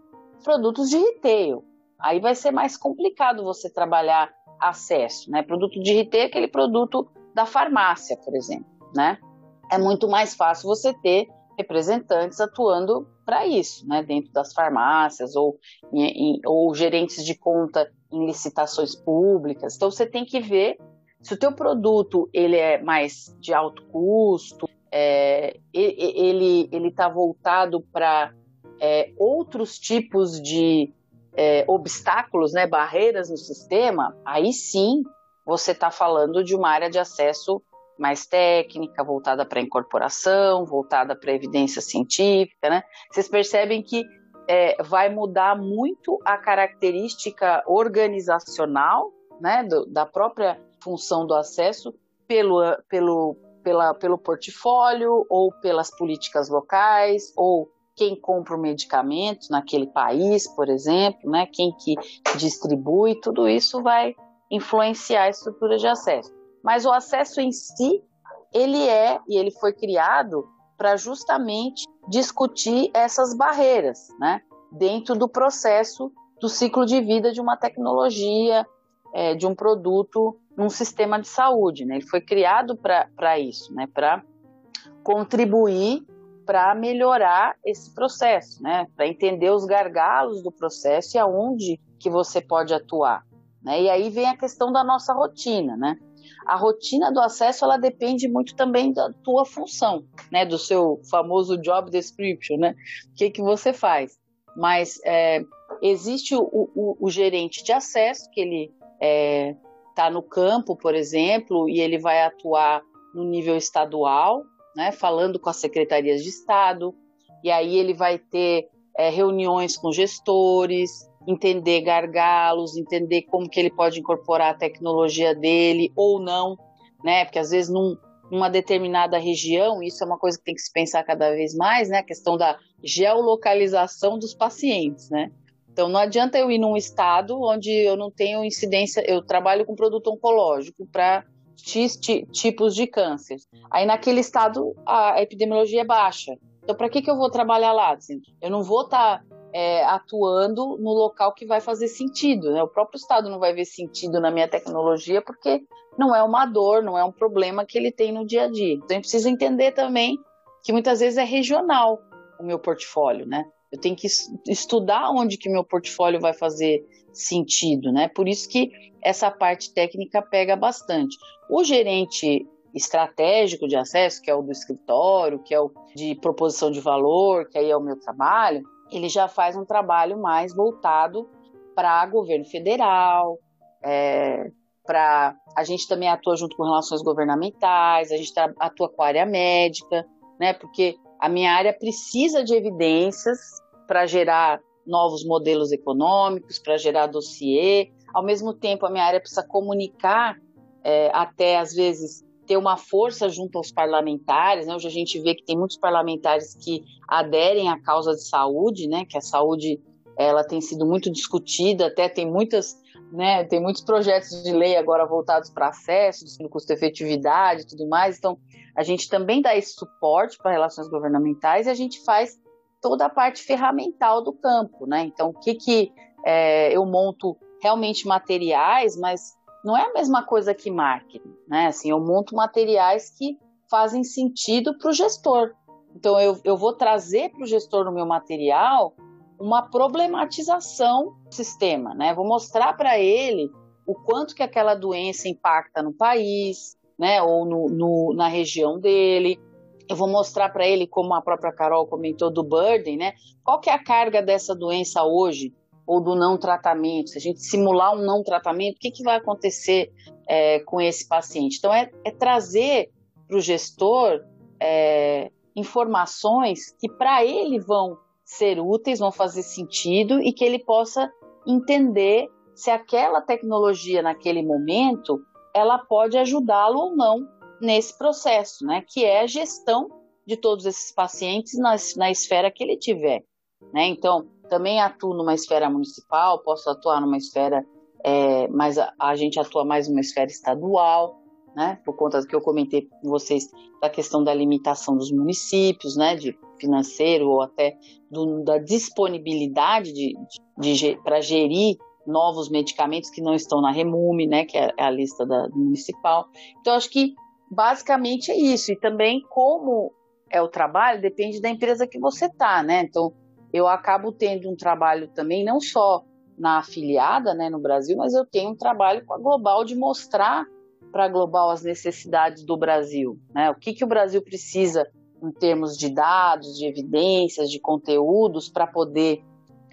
produtos de retail. Aí vai ser mais complicado você trabalhar acesso, né? Produto de retail é aquele produto da farmácia, por exemplo, né? É muito mais fácil você ter representantes atuando para isso, né, dentro das farmácias ou, em, ou gerentes de conta em licitações públicas. Então você tem que ver se o teu produto ele é mais de alto custo, é, ele ele está voltado para é, outros tipos de é, obstáculos, né, barreiras no sistema, aí sim você está falando de uma área de acesso mais técnica, voltada para incorporação, voltada para evidência científica, né? Vocês percebem que é, vai mudar muito a característica organizacional, né, do, da própria função do acesso pelo, pelo, pela, pelo portfólio ou pelas políticas locais ou quem compra o medicamento naquele país, por exemplo, né, quem que distribui, tudo isso vai influenciar a estrutura de acesso. Mas o acesso em si, ele é e ele foi criado para justamente discutir essas barreiras, né? Dentro do processo do ciclo de vida de uma tecnologia, é, de um produto num sistema de saúde, né? Ele foi criado para isso, né? Para contribuir para melhorar esse processo, né? Para entender os gargalos do processo e aonde que você pode atuar, né? E aí vem a questão da nossa rotina, né? A rotina do acesso ela depende muito também da tua função, né, do seu famoso job description, né, o que que você faz. Mas é, existe o, o, o, gerente de acesso que ele está é, no campo, por exemplo, e ele vai atuar no nível estadual, né, falando com as secretarias de Estado, e aí ele vai ter é, reuniões com gestores, entender gargalos, entender como que ele pode incorporar a tecnologia dele ou não, né? Porque às vezes num, numa determinada região, isso é uma coisa que tem que se pensar cada vez mais, né? A questão da geolocalização dos pacientes, né? Então não adianta eu ir num estado onde eu não tenho incidência, eu trabalho com produto oncológico para X tipos de câncer. Aí naquele estado a epidemiologia é baixa. Então para que, que eu vou trabalhar lá? Eu não vou estar tá é, atuando no local que vai fazer sentido. Né? O próprio Estado não vai ver sentido na minha tecnologia porque não é uma dor, não é um problema que ele tem no dia a dia. Então, a gente precisa entender também que muitas vezes é regional o meu portfólio, né? Eu tenho que estudar onde que meu portfólio vai fazer sentido, né? Por isso que essa parte técnica pega bastante. O gerente estratégico de acesso, que é o do escritório, que é o de proposição de valor, que aí é o meu trabalho, ele já faz um trabalho mais voltado para governo federal, é, para a gente também atua junto com relações governamentais, a gente atua com a área médica, né? Porque a minha área precisa de evidências para gerar novos modelos econômicos, para gerar dossiê. Ao mesmo tempo, a minha área precisa comunicar, é, até às vezes ter uma força junto aos parlamentares. Né? Hoje a gente vê que tem muitos parlamentares que aderem à causa de saúde, né? que a saúde ela tem sido muito discutida, até tem muitas, né, tem muitos projetos de lei agora voltados para acesso, custo-efetividade e tudo mais. Então, a gente também dá esse suporte para relações governamentais e a gente faz toda a parte ferramental do campo, né? Então, o que que é, eu monto realmente materiais, mas não é a mesma coisa que marketing, né? Assim, eu monto materiais que fazem sentido para o gestor. Então, eu, eu vou trazer para o gestor no meu material uma problematização do sistema, né? Vou mostrar para ele o quanto que aquela doença impacta no país, né? Ou no, no na região dele. Eu vou mostrar para ele, como a própria Carol comentou do burden, né? Qual que é a carga dessa doença hoje ou do não tratamento, se a gente simular um não tratamento, o que, que vai acontecer é, com esse paciente? Então, é, é trazer para o gestor é, informações que para ele vão ser úteis, vão fazer sentido e que ele possa entender se aquela tecnologia naquele momento ela pode ajudá-lo ou não nesse processo, né? Que é a gestão de todos esses pacientes na, na esfera que ele tiver, né? Então, também atuo numa esfera municipal, posso atuar numa esfera, é, mas a, a, gente atua mais numa esfera estadual, né? Por conta do que eu comentei com vocês da questão da limitação dos municípios, né? De financeiro ou até do, da disponibilidade de, de, de para gerir novos medicamentos que não estão na Remume, né? Que é a lista da, municipal. Então acho que basicamente é isso. E também como é o trabalho depende da empresa que você tá, né? Então, eu acabo tendo um trabalho também, não só na afiliada, né, no Brasil, mas eu tenho um trabalho com a Global de mostrar para a Global as necessidades do Brasil, né? O que, que o Brasil precisa em termos de dados, de evidências, de conteúdos, para poder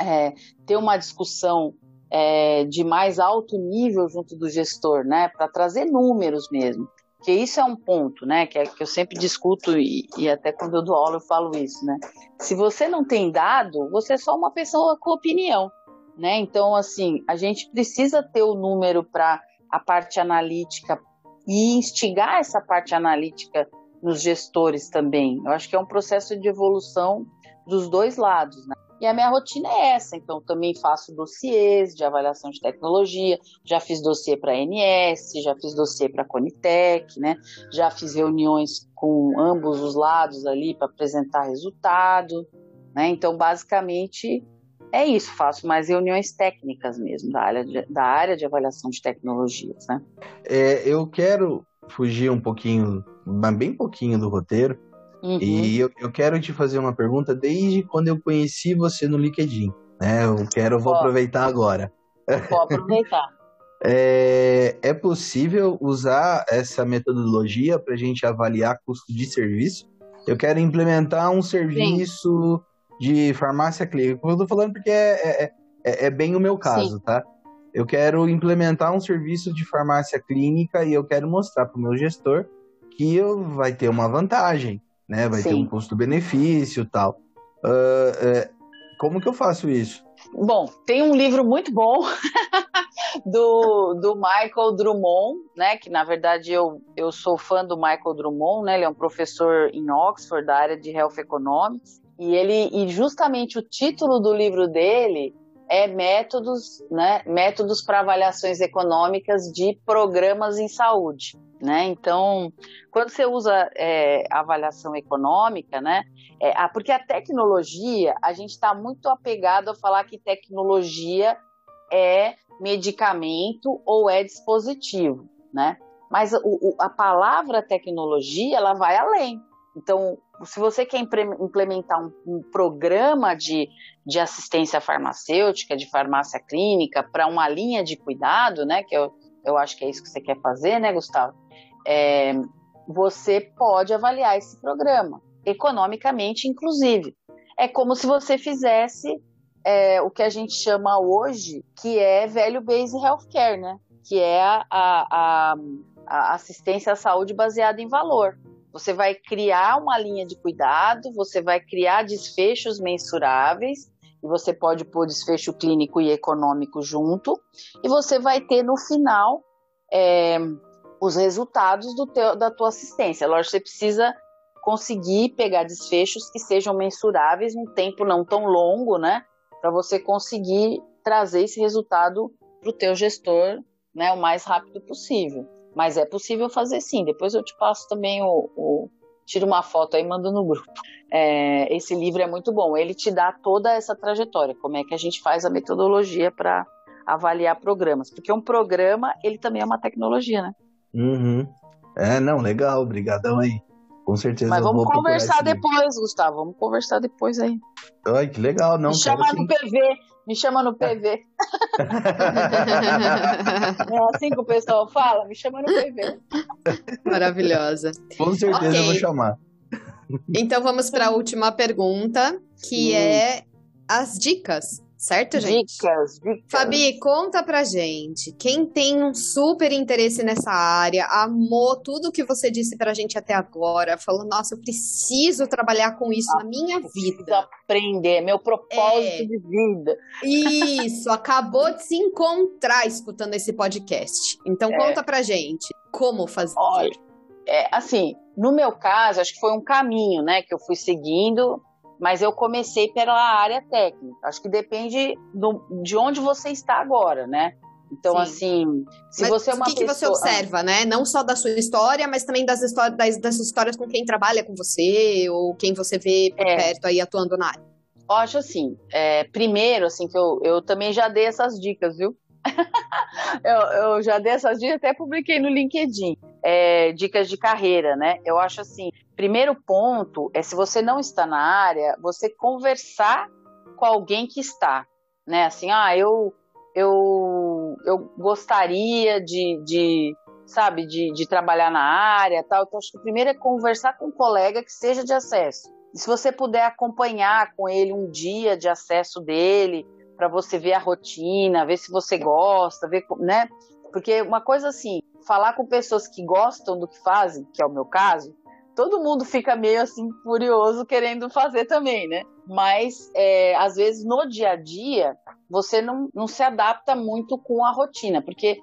é, ter uma discussão é, de mais alto nível junto do gestor, né? Para trazer números mesmo. Que isso é um ponto, né? Que, é, que eu sempre discuto e, e, até quando eu dou aula eu falo isso, né? Se você não tem dado, você é só uma pessoa com opinião, né? Então, assim, a gente precisa ter o número para a parte analítica e instigar essa parte analítica nos gestores também. Eu acho que é um processo de evolução dos dois lados, né? E a minha rotina é essa, então também faço dossiês de avaliação de tecnologia, já fiz dossiê para a ANS, já fiz dossiê para a Conitec, né? Já fiz reuniões com ambos os lados ali para apresentar resultado, né? Então, basicamente, é isso, faço mais reuniões técnicas mesmo, da área de, da área de avaliação de tecnologias, né? É, eu quero fugir um pouquinho, bem pouquinho do roteiro, uhum. e eu, eu, quero te fazer uma pergunta desde quando eu conheci você no LinkedIn, né? Eu quero, vou aproveitar agora. Vou aproveitar. é, é possível usar essa metodologia para a gente avaliar custo de serviço? Eu quero implementar um serviço... Sim de farmácia clínica. Eu estou falando porque é, é, é, é, bem o meu caso, Sim. tá? Eu quero implementar um serviço de farmácia clínica e eu quero mostrar para o meu gestor que eu, vai ter uma vantagem, né? Vai Sim. ter um custo-benefício tal. Uh, uh, como que eu faço isso? Bom, tem um livro muito bom do, do Michael Drummond, né? Que na verdade eu, eu sou fã do Michael Drummond, né? Ele é um professor em Oxford da área de Health Economics. E ele e justamente o título do livro dele é métodos, né, métodos para avaliações econômicas de programas em saúde, né? Então, quando você usa é, avaliação econômica, né, é, porque a tecnologia, a gente está muito apegado a falar que tecnologia é medicamento ou é dispositivo, né? Mas o, o, a palavra tecnologia, ela vai além. Então, se você quer implementar um, um programa de, de assistência farmacêutica, de farmácia clínica, para uma linha de cuidado, né? Que eu, eu acho que é isso que você quer fazer, né, Gustavo? É, você pode avaliar esse programa, economicamente, inclusive. É como se você fizesse é, o que a gente chama hoje, que é velho base healthcare, né? Que é a, a, a assistência à saúde baseada em valor. Você vai criar uma linha de cuidado, você vai criar desfechos mensuráveis, e você pode pôr desfecho clínico e econômico junto, e você vai ter no final é, os resultados do teu, da tua assistência. Lógico, você precisa conseguir pegar desfechos que sejam mensuráveis num tempo não tão longo, né? Para você conseguir trazer esse resultado para o teu gestor né, o mais rápido possível. Mas é possível fazer sim. Depois eu te passo também o. o tiro uma foto aí e mando no grupo. É, esse livro é muito bom. Ele te dá toda essa trajetória, como é que a gente faz a metodologia para avaliar programas. Porque um programa, ele também é uma tecnologia, né? Uhum. É, não, legal, obrigadão aí. Com certeza. Mas vamos conversar depois, Gustavo. Vamos conversar depois aí. Ai, que legal, não. Me chama no PV. Me chama no PV. é assim que o pessoal fala? Me chama no PV. Maravilhosa. Com certeza okay. eu vou chamar. Então vamos para a última pergunta, que hum. é as dicas Certo, gente? Dicas, dicas. Fabi, conta pra gente. Quem tem um super interesse nessa área, amou tudo que você disse pra gente até agora, falou: nossa, eu preciso trabalhar com isso ah, na minha vida. aprender, meu propósito é. de vida. Isso, acabou de se encontrar escutando esse podcast. Então, é. conta pra gente como fazer. Olha, é, assim, no meu caso, acho que foi um caminho, né, que eu fui seguindo mas eu comecei pela área técnica. Acho que depende do, de onde você está agora, né? Então, Sim. assim, se mas você é uma O que, pessoa... que você observa, né? Não só da sua história, mas também das histórias, das, das histórias com quem trabalha com você, ou quem você vê por é. perto aí atuando na área. Eu acho assim, é, primeiro, assim, que eu, eu também já dei essas dicas, viu? eu, eu, já dei essas dicas, até publiquei no LinkedIn. É, dicas de carreira, né? Eu acho assim, primeiro ponto é se você não está na área, você conversar com alguém que está, né? Assim, ah, eu eu, eu gostaria de, de sabe, de, de trabalhar na área, tal. Então acho que o primeiro é conversar com um colega que seja de acesso. E se você puder acompanhar com ele um dia de acesso dele, para você ver a rotina, ver se você gosta, ver, né? Porque uma coisa assim, falar com pessoas que gostam do que fazem, que é o meu caso, todo mundo fica meio assim curioso querendo fazer também, né? Mas é, às vezes no dia a dia você não, não se adapta muito com a rotina, porque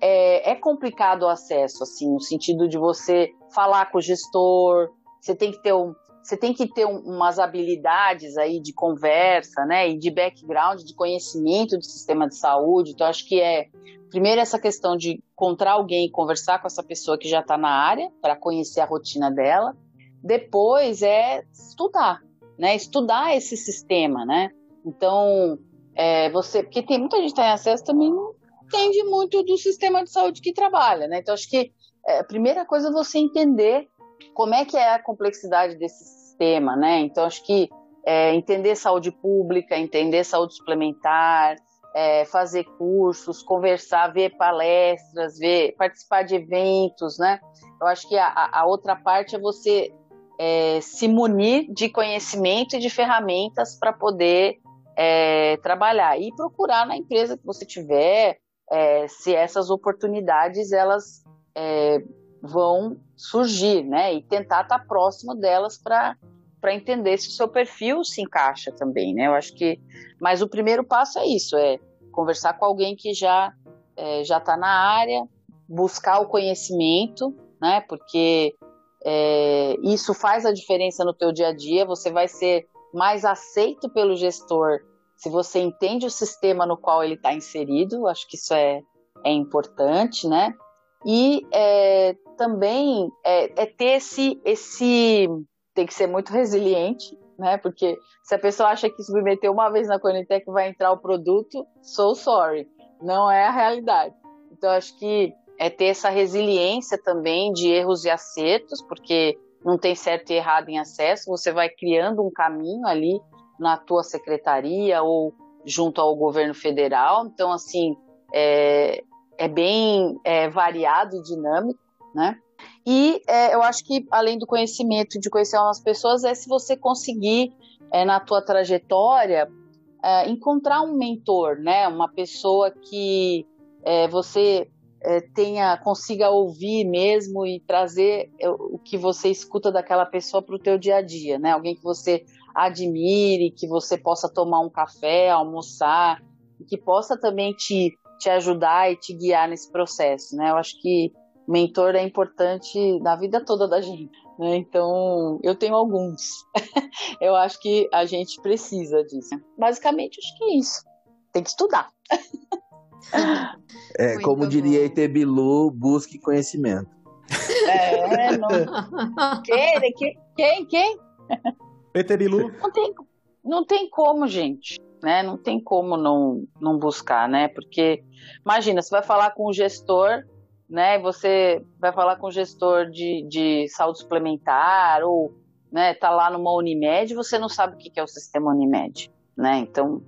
é, é complicado o acesso, assim, no sentido de você falar com o gestor, você tem que ter um, você tem que ter um, umas habilidades aí de conversa, né, e de background, de conhecimento do sistema de saúde. Então, acho que é primeiro essa questão de encontrar alguém e conversar com essa pessoa que já está na área para conhecer a rotina dela. Depois é estudar, né, estudar esse sistema, né. Então, é, você, porque tem muita gente que está em acesso também não entende muito do sistema de saúde que trabalha, né. Então, acho que é, a primeira coisa é você entender como é que é a complexidade desse sistema, né? Então, acho que é, entender saúde pública, entender saúde suplementar, é, fazer cursos, conversar, ver palestras, ver, participar de eventos, né? Eu acho que a, a outra parte é você é, se munir de conhecimento e de ferramentas para poder é, trabalhar e procurar na empresa que você tiver é, se essas oportunidades elas é, vão surgir, né? E tentar estar próximo delas para para entender se o seu perfil se encaixa também, né? Eu acho que, mas o primeiro passo é isso, é conversar com alguém que já é, já está na área, buscar o conhecimento, né? Porque é, isso faz a diferença no teu dia a dia. Você vai ser mais aceito pelo gestor se você entende o sistema no qual ele está inserido. Acho que isso é é importante, né? E é, também é, é, ter esse, esse. Tem que ser muito resiliente, né? Porque se a pessoa acha que submeter uma vez na Conitec vai entrar o produto, so sorry. Não é a realidade. Então, acho que é ter essa resiliência também de erros e acertos, porque não tem certo e errado em acesso, você vai criando um caminho ali na tua secretaria ou junto ao governo federal. Então, assim, é, é bem é, variado e dinâmico né? E é, eu acho que além do conhecimento de conhecer umas pessoas é se você conseguir é, na tua trajetória é, encontrar um mentor, né? Uma pessoa que é, você é, tenha consiga ouvir mesmo e trazer é, o que você escuta daquela pessoa para o teu dia a dia, né? Alguém que você admire, que você possa tomar um café, almoçar, e que possa também te, te ajudar e te guiar nesse processo, né? Eu acho que mentor é importante na vida toda da gente. Né? Então, eu tenho alguns. eu acho que a gente precisa disso. Basicamente, acho que é isso. Tem que estudar. é, Muito como bom. diria Etebilu, busque conhecimento. É, não. Quem? Quem? Quem? Etebilu. Não tem, não tem como, gente. Né? Não tem como não, não buscar, né? Porque, imagina, você vai falar com o gestor né? Você vai falar com o gestor de, de saúde suplementar ou né, tá lá numa Unimed, você não sabe o que é o sistema Unimed, né? Então,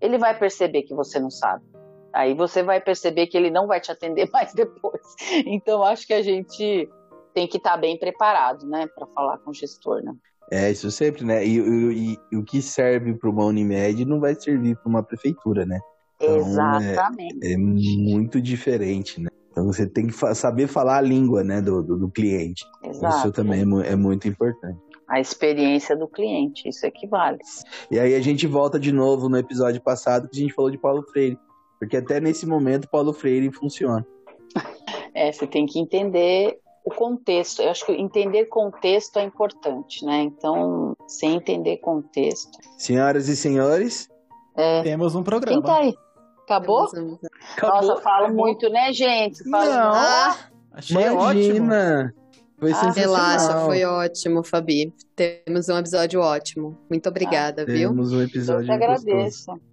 ele vai perceber que você não sabe. Aí você vai perceber que ele não vai te atender mais depois. Então, acho que a gente tem que estar tá bem preparado, né, para falar com o gestor, né? É, isso sempre, né? E, e, e o que serve para uma Unimed não vai servir para uma prefeitura, né? Então, Exatamente. É, é, muito diferente, né? Então você tem que saber falar a língua né, do, do, do cliente. Exato. Isso também é, é muito importante. A experiência do cliente, isso equivale. E aí a gente volta de novo no episódio passado que a gente falou de Paulo Freire. Porque até nesse momento Paulo Freire funciona. É, você tem que entender o contexto. Eu acho que entender contexto é importante, né? Então, sem entender contexto. Senhoras e senhores, é... temos um programa. Quem tá aí? Acabou? Acabou? Nossa, falo muito, né, gente? Falo Não. Ah, achei Imagina. ótimo. Foi ah, relaxa, foi ótimo, Fabi. Temos um episódio ótimo. Muito ah, obrigada, ah, viu? Temos um episódio Eu te agradeço. Gostoso.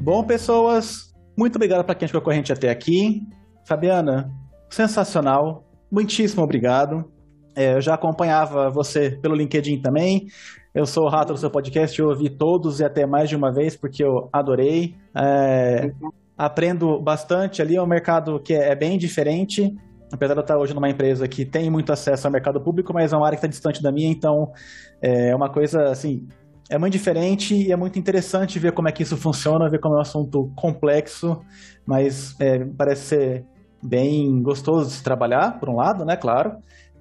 Bom, pessoas, muito obrigado para quem ficou com a gente até aqui. Fabiana, sensacional. Muitíssimo obrigado. É, eu já acompanhava você pelo LinkedIn também. Eu sou o rato do seu podcast, eu ouvi todos e até mais de uma vez, porque eu adorei. É, aprendo bastante ali, é um mercado que é, é bem diferente. Apesar de eu estar hoje numa empresa que tem muito acesso ao mercado público, mas é uma área que está distante da minha, então é uma coisa assim. É muito diferente e é muito interessante ver como é que isso funciona, ver como é um assunto complexo, mas é, parece ser bem gostoso de se trabalhar, por um lado, né, claro,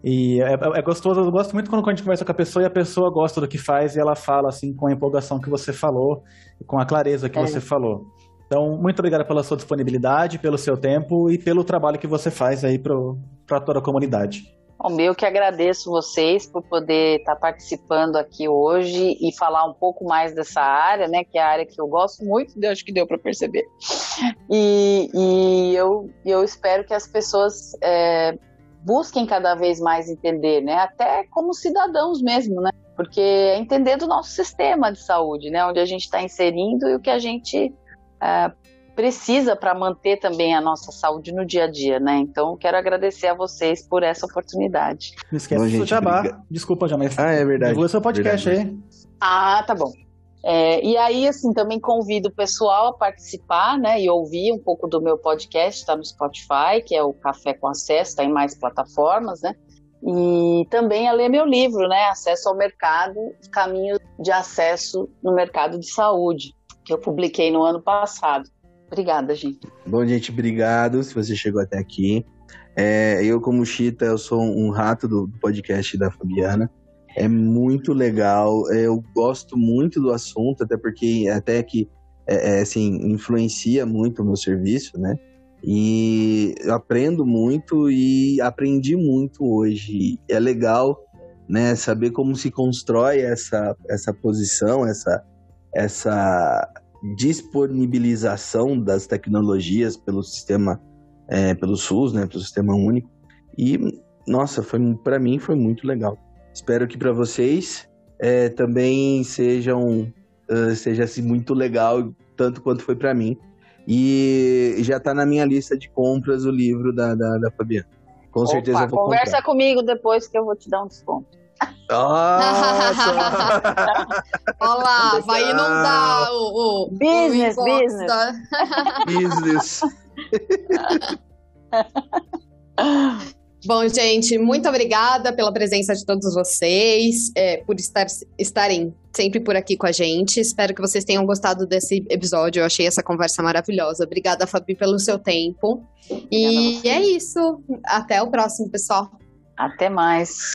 e é, é, gostoso, eu gosto muito quando a gente conversa com a pessoa e a pessoa gosta do que faz e ela fala assim com a empolgação que você falou, com a clareza que é. você falou. Então, muito obrigado pela sua disponibilidade, pelo seu tempo e pelo trabalho que você faz aí para toda a comunidade. O meu que agradeço vocês por poder estar participando aqui hoje e falar um pouco mais dessa área, né? Que é a área que eu gosto muito, acho que deu para perceber. E, e, eu, eu espero que as pessoas é, busquem cada vez mais entender, né? Até como cidadãos mesmo, né? Porque é entender do nosso sistema de saúde, né? Onde a gente está inserindo e o que a gente é, precisa para manter também a nossa saúde no dia a dia, né? Então, quero agradecer a vocês por essa oportunidade. Não esquece do gente, jabá. Desculpa, Jamais. Ah, é verdade. Divulga seu podcast verdade. aí. Ah, tá bom. É, e aí, assim, também convido o pessoal a participar, né, e ouvir um pouco do meu podcast, está no Spotify, que é o Café com Acesso, está em mais plataformas, né, e também a ler meu livro, né, Acesso ao Mercado, Caminho de Acesso no Mercado de Saúde, que eu publiquei no ano passado. Obrigada, gente. Bom, gente, obrigado se você chegou até aqui. É, eu, como Chita, eu sou um rato do podcast da Fabiana. É muito legal. Eu gosto muito do assunto, até porque até que é, é, assim influencia muito o meu serviço, né? E eu aprendo muito e aprendi muito hoje. É legal, né? Saber como se constrói essa essa posição, essa essa disponibilização das tecnologias pelo sistema, é, pelo SUS, né? Pelo sistema único. E nossa, foi para mim foi muito legal. Espero que para vocês é, também sejam uh, seja assim, muito legal, tanto quanto foi para mim. E já está na minha lista de compras o livro da, da, da Fabiana. Com Opa, certeza vou Conversa comprar. comigo depois que eu vou te dar um desconto. Nossa! Olá, vai inundar o, o business, o business. Da... business. Bom, gente, muito obrigada pela presença de todos vocês, é, por estar, estarem sempre por aqui com a gente. Espero que vocês tenham gostado desse episódio. Eu achei essa conversa maravilhosa. Obrigada, Fabi, pelo seu tempo. E é isso. Até o próximo, pessoal. Até mais.